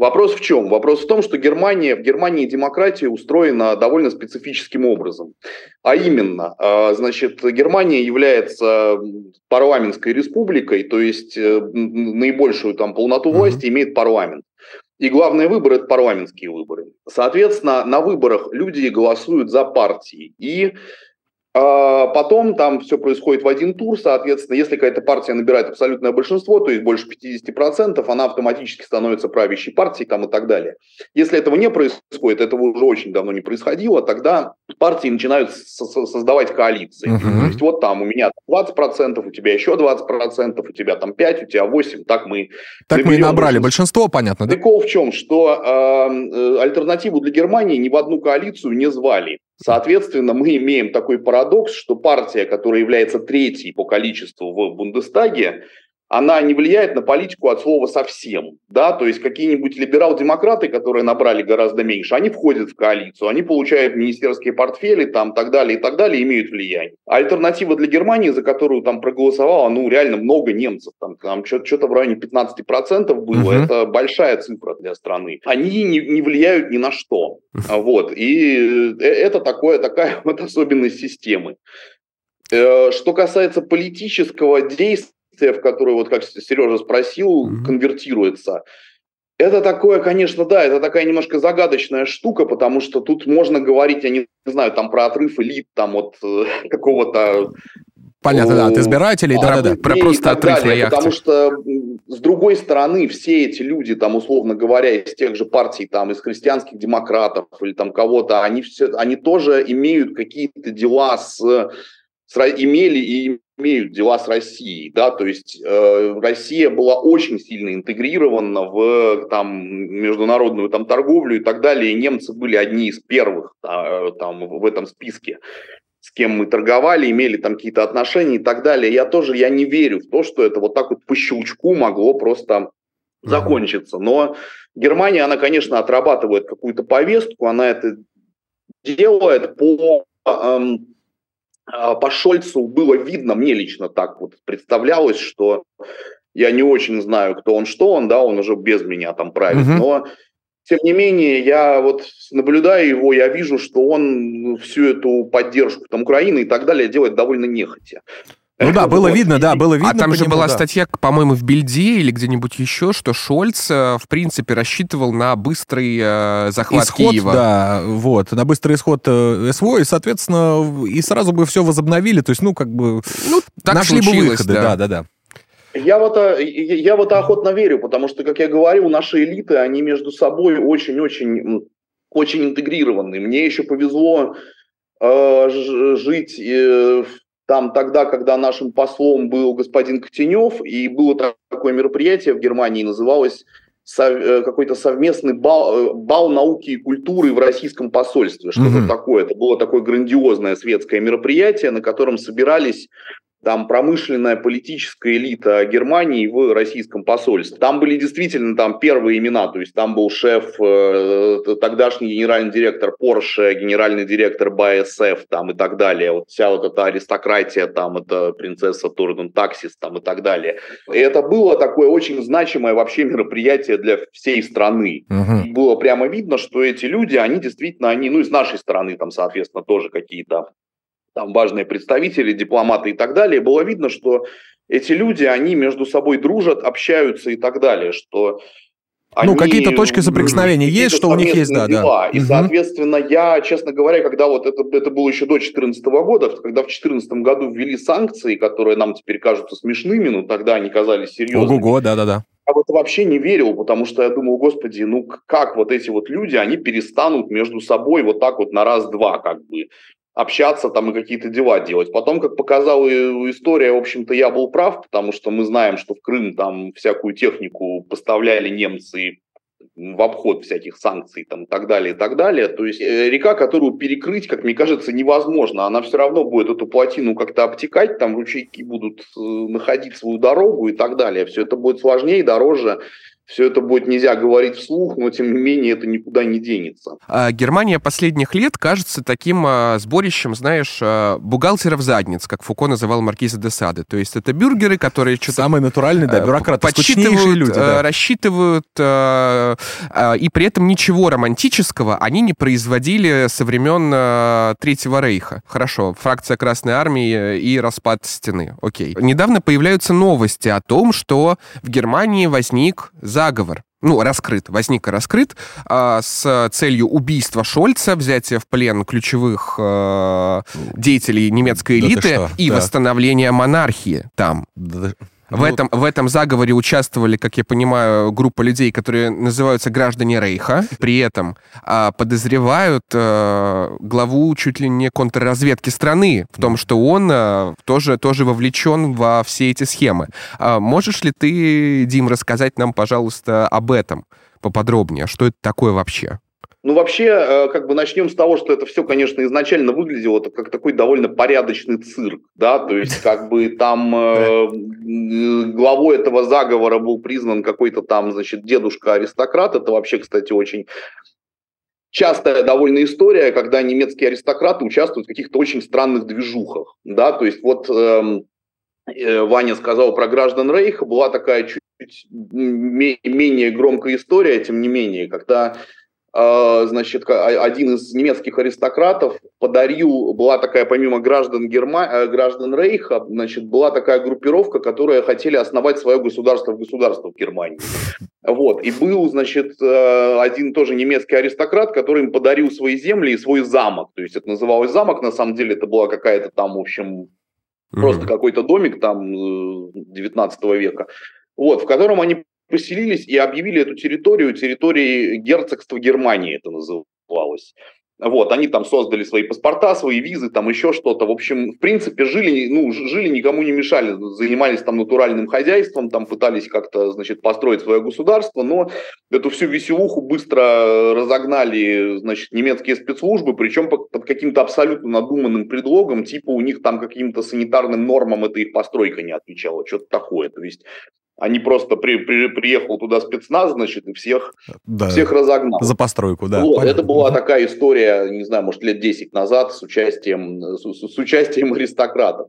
Вопрос в чем? Вопрос в том, что Германия, в Германии демократия устроена довольно специфическим образом. А именно, э, значит, Германия является парламентской республикой, то есть э, наибольшую там полноту власти имеет парламент. И главные выборы – это парламентские выборы. Соответственно, на выборах люди голосуют за партии. И а потом там все происходит в один тур, соответственно, если какая-то партия набирает абсолютное большинство, то есть больше 50%, она автоматически становится правящей партией там, и так далее. Если этого не происходит, этого уже очень давно не происходило, тогда партии начинают со- со- создавать коалиции. Мгм. То есть вот там у меня 20%, у тебя еще 20%, у тебя там 5%, у тебя 8%, так мы Так мы и набрали большинство. понятно, да? Прикол в чем, что э, э, альтернативу для Германии ни в одну коалицию не звали. Соответственно, мы имеем такой парадокс, что партия, которая является третьей по количеству в Бундестаге, она не влияет на политику от слова совсем. Да? То есть какие-нибудь либерал-демократы, которые набрали гораздо меньше, они входят в коалицию, они получают министерские портфели, там, так далее, и так далее, имеют влияние. Альтернатива для Германии, за которую там проголосовало, ну, реально много немцев, там, там что-то в районе 15% было, Мгм. это большая цифра для страны. Они не, не влияют ни на что. Вот. И э, это такое, такая вот особенность системы. Э, что касается политического действия, в которое, вот как Сережа спросил, mm-hmm. конвертируется, это такое, конечно, да, это такая немножко загадочная штука, потому что тут можно говорить, я не знаю, там про отрыв элит, там от э, какого-то Понятно, да, от избирателей, да-да-да. Про просто отрыв далее, на яхте. Потому что, с другой стороны, все эти люди, там, условно говоря, из тех же партий, там, из христианских демократов или там кого-то, они, все, они тоже имеют какие-то дела с... имели и имеют дела с Россией, да, то есть э, Россия была очень сильно интегрирована в там международную там торговлю и так далее, и немцы были одни из первых да, там в этом списке с кем мы торговали, имели там какие-то отношения и так далее. Я тоже, я не верю в то, что это вот так вот по щелчку могло просто закончиться. Но Германия, она, конечно, отрабатывает какую-то повестку, она это делает по, эм, по Шольцу было видно, мне лично так вот представлялось, что я не очень знаю, кто он, что он, да, он уже без меня там правит, угу. но тем не менее, я вот наблюдаю его, я вижу, что он всю эту поддержку там, Украины и так далее делает довольно нехотя. Ну да, было видно, да, было видно. А там же была статья, по-моему, в Бильде или где-нибудь еще, что Шольц, э, в принципе, рассчитывал на быстрый э, захват исход, Киева. Да, вот, на быстрый исход э, СВО, и, соответственно, и сразу бы все возобновили, то есть, ну, как бы, ну, так нашли бы выходы, да-да-да. Я в, это, я в это охотно верю, потому что, как я говорил, наши элиты, они между собой очень-очень очень интегрированы. Мне еще повезло э, жить э, там тогда, когда нашим послом был господин Котенев, и было такое мероприятие в Германии, называлось сов, э, какой-то совместный бал, э, бал науки и культуры в российском посольстве. Что-то mm-hmm. такое. Это было такое грандиозное светское мероприятие, на котором собирались там промышленная политическая элита Германии в российском посольстве. Там были действительно там первые имена, то есть там был шеф, э, тогдашний генеральный директор Porsche, генеральный директор БАСФ там и так далее. Вот вся вот эта аристократия там, это принцесса Турден Таксис там и так далее. И это было такое очень значимое вообще мероприятие для всей страны. Угу. Было прямо видно, что эти люди, они действительно, они, ну и с нашей стороны там, соответственно, тоже какие-то там важные представители, дипломаты и так далее, было видно, что эти люди, они между собой дружат, общаются и так далее, что ну, какие-то точки соприкосновения есть, что у них есть, да, дела. да. И, угу. соответственно, я, честно говоря, когда вот это, это было еще до 2014 года, когда в 2014 году ввели санкции, которые нам теперь кажутся смешными, но тогда они казались серьезными. Ого-го, да-да-да. Я вот вообще не верил, потому что я думал, господи, ну как вот эти вот люди, они перестанут между собой вот так вот на раз-два как бы общаться там и какие-то дела делать. Потом, как показала история, в общем-то, я был прав, потому что мы знаем, что в Крым там всякую технику поставляли немцы в обход всяких санкций там, и так далее, и так далее. То есть э, река, которую перекрыть, как мне кажется, невозможно. Она все равно будет эту плотину как-то обтекать, там ручейки будут э, находить свою дорогу и так далее. Все это будет сложнее, дороже все это будет нельзя говорить вслух, но тем не менее это никуда не денется. А Германия последних лет кажется таким а, сборищем, знаешь, а, бухгалтеров задниц, как Фуко называл Маркиза де Сады. То есть это бюргеры, которые что-то... Самые натуральные, да, бюрократы, подсчитывают, люди, да. рассчитывают, а, а, и при этом ничего романтического они не производили со времен а, Третьего Рейха. Хорошо, фракция Красной Армии и распад стены. Окей. Недавно появляются новости о том, что в Германии возник за заговор, ну, раскрыт, возник и раскрыт, э, с целью убийства Шольца, взятия в плен ключевых э, деятелей немецкой элиты да и да. восстановления монархии там. Да, в, ну, этом, в этом заговоре участвовали, как я понимаю, группа людей, которые называются граждане Рейха. При этом а, подозревают а, главу чуть ли не контрразведки страны в том, что он а, тоже, тоже вовлечен во все эти схемы. А, можешь ли ты, Дим, рассказать нам, пожалуйста, об этом поподробнее? Что это такое вообще? Ну, вообще, э, как бы начнем с того, что это все, конечно, изначально выглядело как такой довольно порядочный цирк, да, то есть как бы там э, главой этого заговора был признан какой-то там, значит, дедушка-аристократ, это вообще, кстати, очень частая довольно история, когда немецкие аристократы участвуют в каких-то очень странных движухах, да, то есть вот эм, э, Ваня сказал про граждан Рейха, была такая чуть менее громкая история, тем не менее, когда значит, один из немецких аристократов подарил, была такая, помимо граждан, Герма... Э, граждан Рейха, значит, была такая группировка, которая хотели основать свое государство в государство в Германии. Вот. И был, значит, э, один тоже немецкий аристократ, который им подарил свои земли и свой замок. То есть это называлось замок, на самом деле это была какая-то там, в общем, просто mm-hmm. какой-то домик там 19 века, вот, в котором они поселились и объявили эту территорию территорией герцогства Германии, это называлось. Вот, они там создали свои паспорта, свои визы, там еще что-то. В общем, в принципе, жили, ну, жили, никому не мешали, занимались там натуральным хозяйством, там пытались как-то, значит, построить свое государство, но эту всю веселуху быстро разогнали, значит, немецкие спецслужбы, причем под, каким-то абсолютно надуманным предлогом, типа у них там каким-то санитарным нормам эта их постройка не отвечала, что-то такое. То есть они просто при, при, приехал туда спецназ, значит, и всех, да, всех разогнал. За постройку, да. Вот, это была такая история, не знаю, может, лет 10 назад с участием, с, с участием аристократов.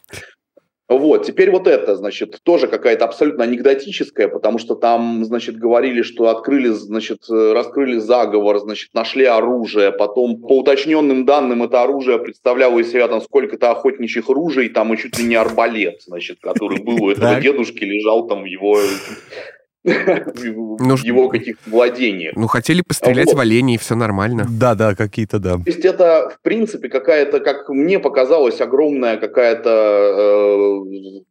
Вот, теперь вот это, значит, тоже какая-то абсолютно анекдотическая, потому что там, значит, говорили, что открыли, значит, раскрыли заговор, значит, нашли оружие, потом по уточненным данным это оружие представляло из себя там сколько-то охотничьих ружей, там и чуть ли не арбалет, значит, который был у этого дедушки, лежал там в его ну, в его каких-то владениях. Ну, хотели пострелять вот. в оленей, все нормально. Да, да, какие-то, да. То есть это, в принципе, какая-то, как мне показалось, огромная какая-то э,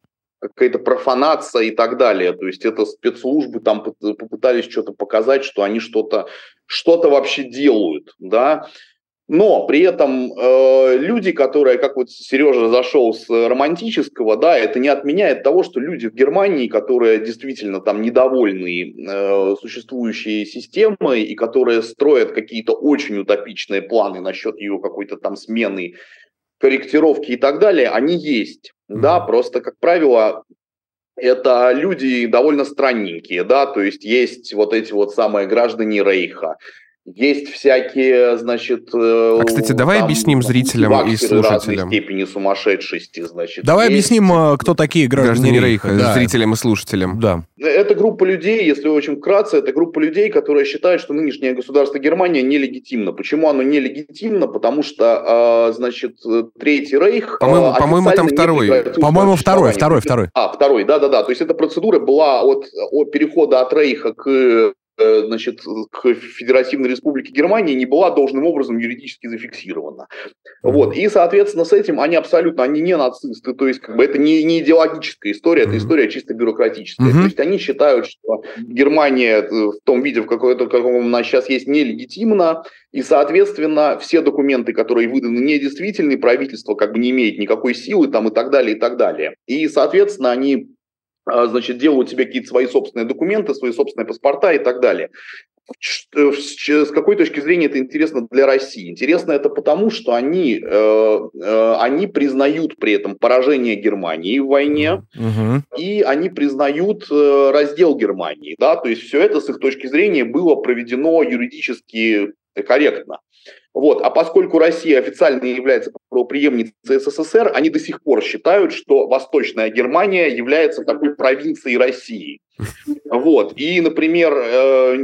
какая-то профанация и так далее. То есть это спецслужбы там попытались что-то показать, что они что-то что-то вообще делают, да. Но при этом э, люди, которые, как вот Сережа зашел с романтического, да, это не отменяет того, что люди в Германии, которые действительно там недовольны э, существующей системой и которые строят какие-то очень утопичные планы насчет ее какой-то там смены, корректировки и так далее, они есть. Да, просто, как правило, это люди довольно странненькие, да, то есть есть вот эти вот самые граждане Рейха, есть всякие, значит... Э, а, кстати, давай там, объясним зрителям и слушателям. степени сумасшедшести, значит. Давай есть... объясним, э, кто такие граждане, граждане Рейха, да. зрителям и слушателям. Да. Это группа людей, если очень вкратце, это группа людей, которые считают, что нынешнее государство Германия нелегитимно. Почему оно нелегитимно? Потому что, а, значит, Третий Рейх... По-моему, по-моему там второй. По-моему, второй, второй, второй. А, второй, да-да-да. То есть эта процедура была от, от перехода от Рейха к значит, к Федеративной Республике Германии не была должным образом юридически зафиксирована. Вот. И, соответственно, с этим они абсолютно, они не нацисты, то есть как бы это не, не идеологическая история, это история чисто бюрократическая. Mm-hmm. То есть они считают, что Германия э, в том виде, в каком, каком она сейчас есть, нелегитимна, и, соответственно, все документы, которые выданы недействительны, правительство как бы не имеет никакой силы там и так далее, и так далее. И, соответственно, они значит, делают себе какие-то свои собственные документы, свои собственные паспорта и так далее. Э, с какой точки зрения это интересно для России? Интересно это потому, что они, э, э, они признают при этом поражение Германии в войне, угу. и они признают э, раздел Германии. Да? То есть все это с их точки зрения было проведено юридически корректно. Вот. А поскольку Россия официально является правоприемницей СССР, они до сих пор считают, что Восточная Германия является такой провинцией России. Вот. И, например, э,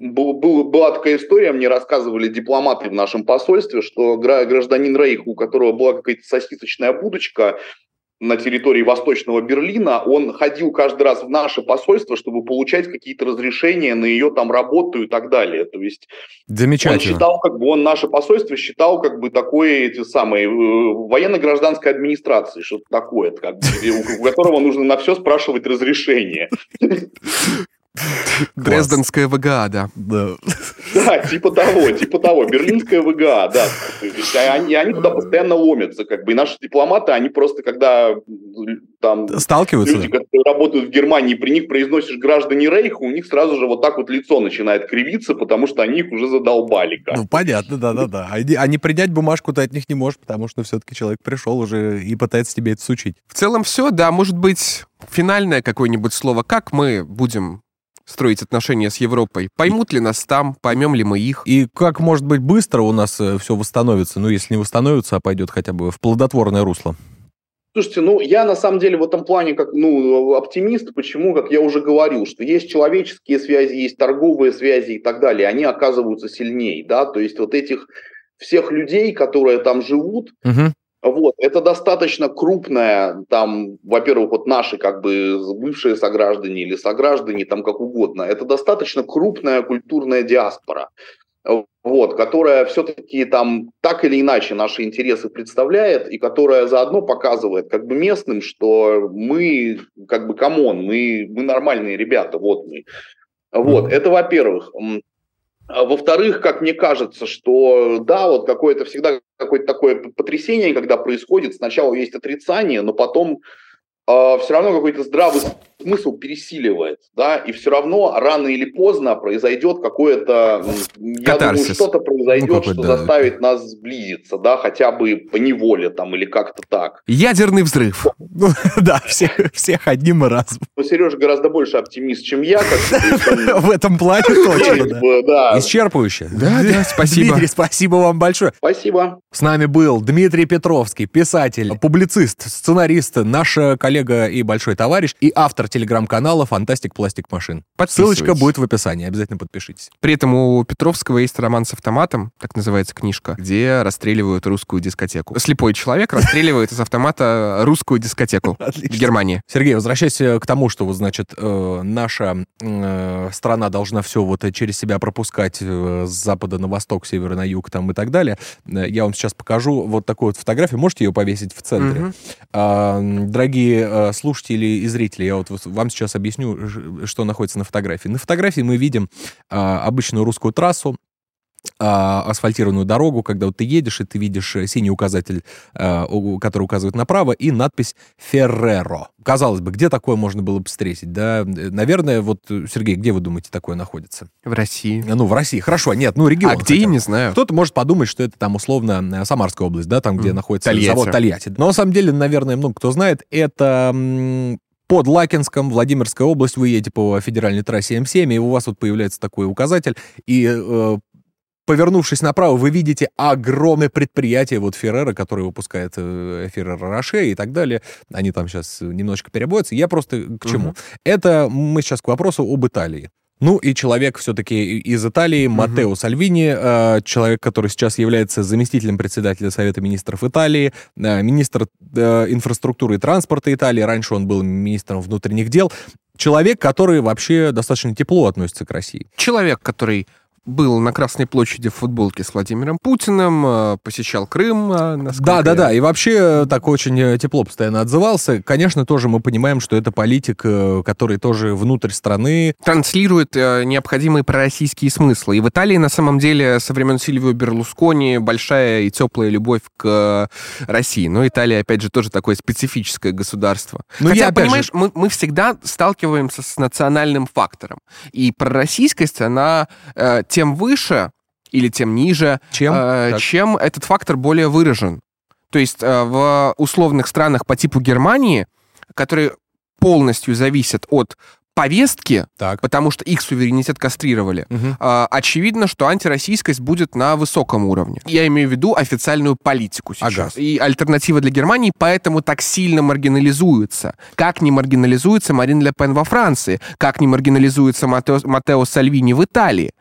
была такая история, мне рассказывали дипломаты в нашем посольстве, что гражданин Рейх, у которого была какая-то сосисочная будочка, на территории Восточного Берлина, он ходил каждый раз в наше посольство, чтобы получать какие-то разрешения на ее там работу и так далее. То есть Замечательно. он считал, как бы он наше посольство считал как бы такое эти самые э, военно-гражданской администрации, что-то такое, как бы, у которого нужно на все спрашивать разрешение. Дрезденская ВГА, да. да. Да, типа того, типа того. Берлинская ВГА, да. Есть они, они туда постоянно ломятся, как бы. И наши дипломаты, они просто, когда там... Сталкиваются? Люди, которые работают в Германии, при них произносишь граждане Рейха, у них сразу же вот так вот лицо начинает кривиться, потому что они их уже задолбали. Как. Ну, понятно, да-да-да. Они, они принять бумажку ты от них не можешь, потому что все-таки человек пришел уже и пытается тебе это сучить. В целом все, да, может быть, финальное какое-нибудь слово. Как мы будем строить отношения с Европой? Поймут ли нас там, поймем ли мы их? И как, может быть, быстро у нас э, все восстановится, ну, если не восстановится, а пойдет хотя бы в плодотворное русло? Слушайте, ну я на самом деле в этом плане как ну оптимист. Почему? Как я уже говорил, что есть человеческие связи, есть торговые связи и так далее. Они оказываются сильнее, да. То есть вот этих всех людей, которые там живут, Мгм. Вот, это достаточно крупная, там, во-первых, вот наши как бы бывшие сограждане или сограждане, там как угодно, это достаточно крупная культурная диаспора, вот, которая все-таки там так или иначе наши интересы представляет и которая заодно показывает как бы местным, что мы как бы come on, мы, мы нормальные ребята, вот мы. Вот, это во-первых. А Во-вторых, как мне кажется, что да, вот какое-то всегда какое-то такое потрясение, когда происходит, сначала есть отрицание, но потом все равно какой-то здравый смысл пересиливает, да, и все равно рано или поздно произойдет какое-то, м, я думаю, что-то произойдет, Ну, что да. заставит нас сблизиться, да, хотя бы по неволе там или как-то так. Ядерный взрыв. Ну, да, всех, всех одним разом. Но Сережа гораздо больше оптимист, чем я, В этом плане точно, да. Исчерпывающе. Да, да, спасибо. Дмитрий, спасибо вам большое. Спасибо. С нами был Дмитрий Петровский, писатель, публицист, сценарист, наш э, коллега и большой товарищ, и автор телеграм-канала «Фантастик Пластик Машин». Ссылочка будет в описании, обязательно подпишитесь. При этом у Петровского есть роман с автоматом, так называется книжка, где расстреливают русскую дискотеку. Слепой человек расстреливает из автомата русскую дискотеку в. Германии. Сергей, возвращаясь э, к тому, что, вот, значит, э, наша э, страна должна все вот через себя пропускать с запада на восток, севера на юг там и так далее, я вам сейчас покажу вот такую вот фотографию. Можете ее повесить в центре? А, Дорогие слушатели и зрители, я вот вам сейчас объясню, что находится на фотографии. На фотографии мы видим а, обычную русскую трассу, а, асфальтированную дорогу, когда вот ты едешь, и ты видишь э, синий указатель, а, у- который указывает направо, и надпись «Ферреро». Казалось бы, где такое можно было бы встретить, да? Э, Наверное, вот, э, Сергей, где вы думаете такое находится? В России. Ну, в России. Хорошо, нет, ну, регион. А где, я не знаю. Кто-то может подумать, что это там условно э, Самарская область, да, там, где Мгм. находится Тольятти. завод Тольятти. Но на самом деле, наверное, много кто знает, это под Лакинском, Владимирская область, вы едете по федеральной трассе М7, и у вас вот появляется такой указатель, и э, Повернувшись направо, вы видите огромное предприятие, вот Феррера, которое выпускает э, Феррера Роше и так далее. Они там сейчас немножечко перебоятся. Я просто к чему? Мгм. Это мы сейчас к вопросу об Италии. Ну и человек все-таки из Италии, Мгм. Маттео Сальвини, э, человек, который сейчас является заместителем председателя Совета министров Италии, э, министр э, инфраструктуры и транспорта Италии, раньше он был министром внутренних дел, человек, который вообще достаточно тепло относится к России. Человек, который был на Красной площади в футболке с Владимиром Путиным, э, посещал Крым. э, Да, да, я- да. И вообще э, так очень тепло постоянно отзывался. Конечно, тоже мы понимаем, что это политик, который тоже внутрь страны. транслирует необходимые пророссийские смыслы. И в Италии, на самом деле, со времен Сильвио Берлускони большая и теплая любовь к России. Но Италия, опять же, тоже такое специфическое государство. Ну, Хотя, я, опять же- понимаешь, мы, мы всегда сталкиваемся с национальным фактором. И пророссийскость, она тем выше или тем ниже, Чем? э, чем этот фактор более выражен. То есть э, в условных странах по типу Германии, которые полностью зависят от повестки, Так. потому что их суверенитет кастрировали, Мгм. а, очевидно, что антироссийскость будет на высоком уровне. Я имею в виду официальную политику сейчас. Ага. И альтернатива для Германии поэтому так сильно маргинализуется. Как не маргинализуется Марин Ле Пен во Франции, как не маргинализуется Матео, Матео Сальвини в Италии.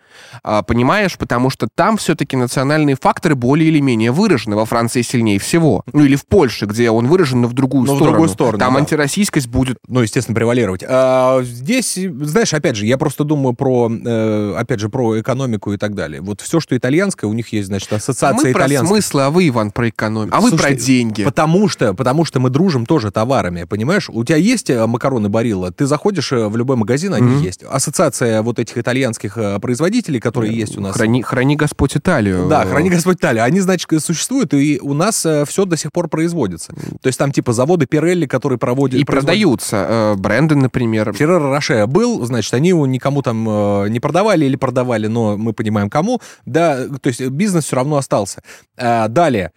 А, понимаешь, потому что там все-таки национальные факторы более или менее выражены. Во Франции сильнее всего. Ну или в Польше, где он выражен, но в другую Но в сторону. другую сторону, Там да. антироссийскость будет ну, естественно, превалировать. А, здесь, знаешь, опять же, я просто думаю про, э, опять же, про экономику и так далее. Вот все, что итальянское, у них есть, значит, А ассоциация мы про итальянских. смыслы, а вы, Иван, про экономику. А вы Слушай, про деньги. Потому что, потому что мы дружим тоже товарами, понимаешь? У тебя есть э, макароны Барилла, ты заходишь э, в любой магазин, они Мгм. есть. Ассоциация вот этих итальянских э, производителей, которые есть у нас. Храни, храни Господь Италию. Да, храни Господь Италию. Они, значит, существуют, и у нас все до сих пор производится. То есть там типа заводы Пирелли, которые проводят... И производят- продаются. э, бренды, например. Ферреро Роше был, значит, они его никому там э, не продавали или продавали, но мы понимаем кому. Да, то есть бизнес все равно остался. Далее.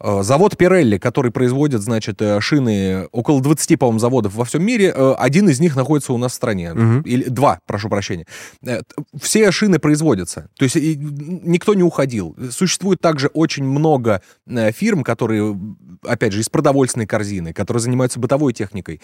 Э, Завод Пирелли, который производит, значит, э, шины, около 20, по-моему, заводов во всем мире, э, один из них находится у нас в стране. Мгм. Или два, прошу прощения. Все шины производятся. То есть никто не уходил. Существует также очень много фирм, которые, опять же, из продовольственной корзины, которые занимаются бытовой техникой.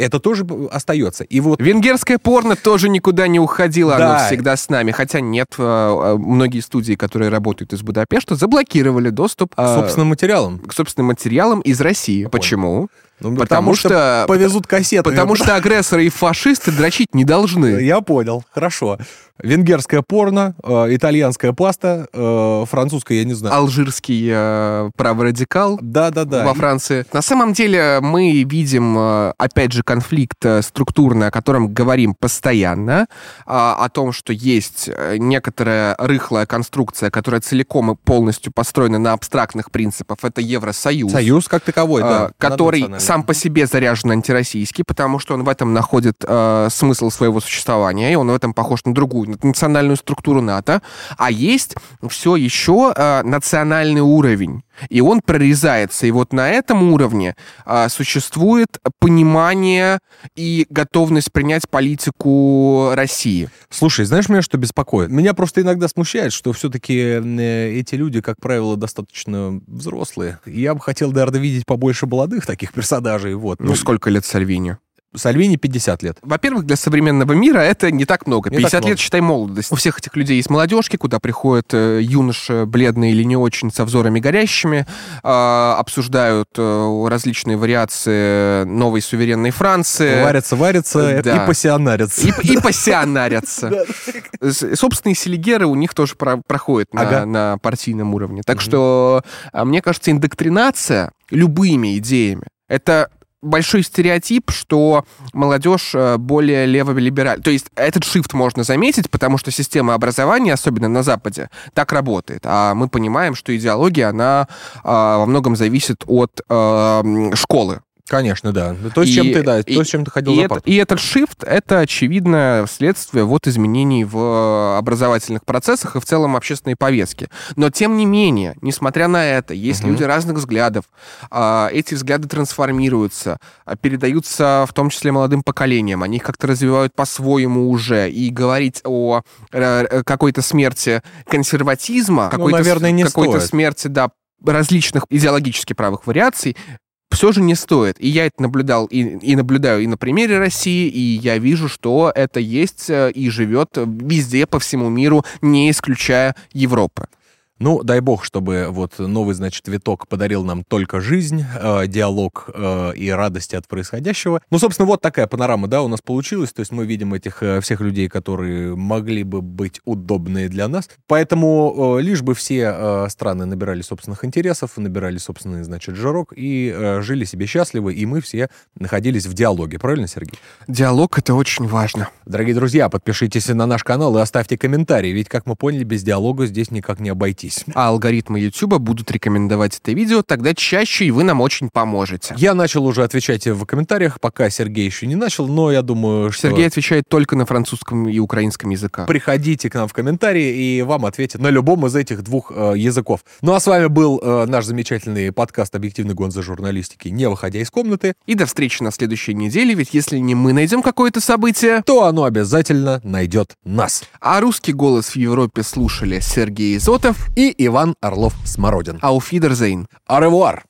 Это тоже остается. И вот Венгерское порно тоже никуда не уходило, Да. оно всегда с нами. Хотя нет, э, э, многие студии, которые работают из Будапешта, заблокировали доступ к э, собственным материалам. к собственным материалам из России. Почему? Ну, потому что- повезут кассеты. Потому что агрессоры и фашисты дрочить не должны. Я понял, хорошо. Венгерское порно, э, итальянская паста, э, французская, я не знаю. Алжирский э, праворадикал Да-да-да. во Франции. На самом деле мы видим, э, опять же, конфликт э, структурный, о котором говорим постоянно, а, о том, что есть э, некоторая рыхлая конструкция, которая целиком и полностью построена на абстрактных принципах. Это Евросоюз. Союз как таковой, да. э, который наднациональный. Сам по себе заряжен антироссийский, потому что он в этом находит э, смысл своего существования, и он в этом похож на другую, на национальную структуру НАТО. А есть все еще э, национальный уровень. И он прорезается. И вот на этом уровне э, существует понимание и готовность принять политику России. Слушай, знаешь, меня что беспокоит? Меня просто иногда смущает, что все-таки эти люди, как правило, достаточно взрослые. Я бы хотел, наверное, видеть побольше молодых таких персонажей. Вот. Ну, сколько лет Сальвини? Сальвини 50 лет. Во-первых, для современного мира это не так много. Не 50 так много. лет, считай, молодость. У всех этих людей есть молодежки, куда приходят э, юноши, бледные или не очень, со взорами горящими, а, обсуждают э, различные вариации новой суверенной Франции. Варятся, варятся Э, да. и пассионарятся. И, и пассионарятся. Собственные селигеры у них тоже про- проходят на, Ага. на партийном уровне. Так что, а, мне кажется, индоктринация любыми идеями — это большой стереотип, что молодежь э, более леволиберальна. То есть этот шифт можно заметить, потому что система образования, особенно на Западе, так работает. А мы понимаем, что идеология, она а, во многом зависит от э, школы. Конечно, да. То, с И- чем ты, да, и- то, с чем ты ходил И, это- и этот shift — это очевидное следствие вот изменений в образовательных процессах и в целом общественной повестке. Но тем не менее, несмотря на это, есть Мгм. люди разных взглядов, а, эти взгляды трансформируются, а, передаются в том числе молодым поколениям, они их как-то развивают по-своему уже. И говорить о э, э, какой-то смерти консерватизма, какой-то, Ну, наверное, не какой-то смерти, да, различных идеологически правых вариаций, все же не стоит. И я это наблюдал и, и наблюдаю и на примере России, и я вижу, что это есть э, и живет везде по всему миру, не исключая Европы. Ну, дай бог, чтобы вот новый, значит, виток подарил нам только жизнь, э, диалог э, и радости от происходящего. Ну, собственно, вот такая панорама, да, у нас получилась. То есть мы видим этих э, всех людей, которые могли бы быть удобные для нас. Поэтому э, лишь бы все э, страны набирали собственных интересов, набирали собственный, значит, жирок и э, жили себе счастливо, и мы все находились в диалоге. Правильно, Сергей? Диалог — это очень важно. Дорогие друзья, подпишитесь на наш канал и оставьте комментарии, ведь, как мы поняли, без диалога здесь никак не обойтись. А алгоритмы YouTube будут рекомендовать это видео, тогда чаще и вы нам очень поможете. Я начал уже отвечать в комментариях, пока Сергей еще не начал, но я думаю, что... Сергей отвечает только на французском и украинском языках. Приходите к нам в комментарии, и вам ответят на любом из этих двух э, языков. Ну а с вами был э, наш замечательный подкаст «Объективный гонза журналистики», не выходя из комнаты, И до встречи на следующей неделе, ведь если не мы найдем какое-то событие, то оно обязательно найдет нас. а русский голос в Европе слушали Сергей Изотов, И Иван Орлов-Смородин. Ауфидерзейн. Аревуар!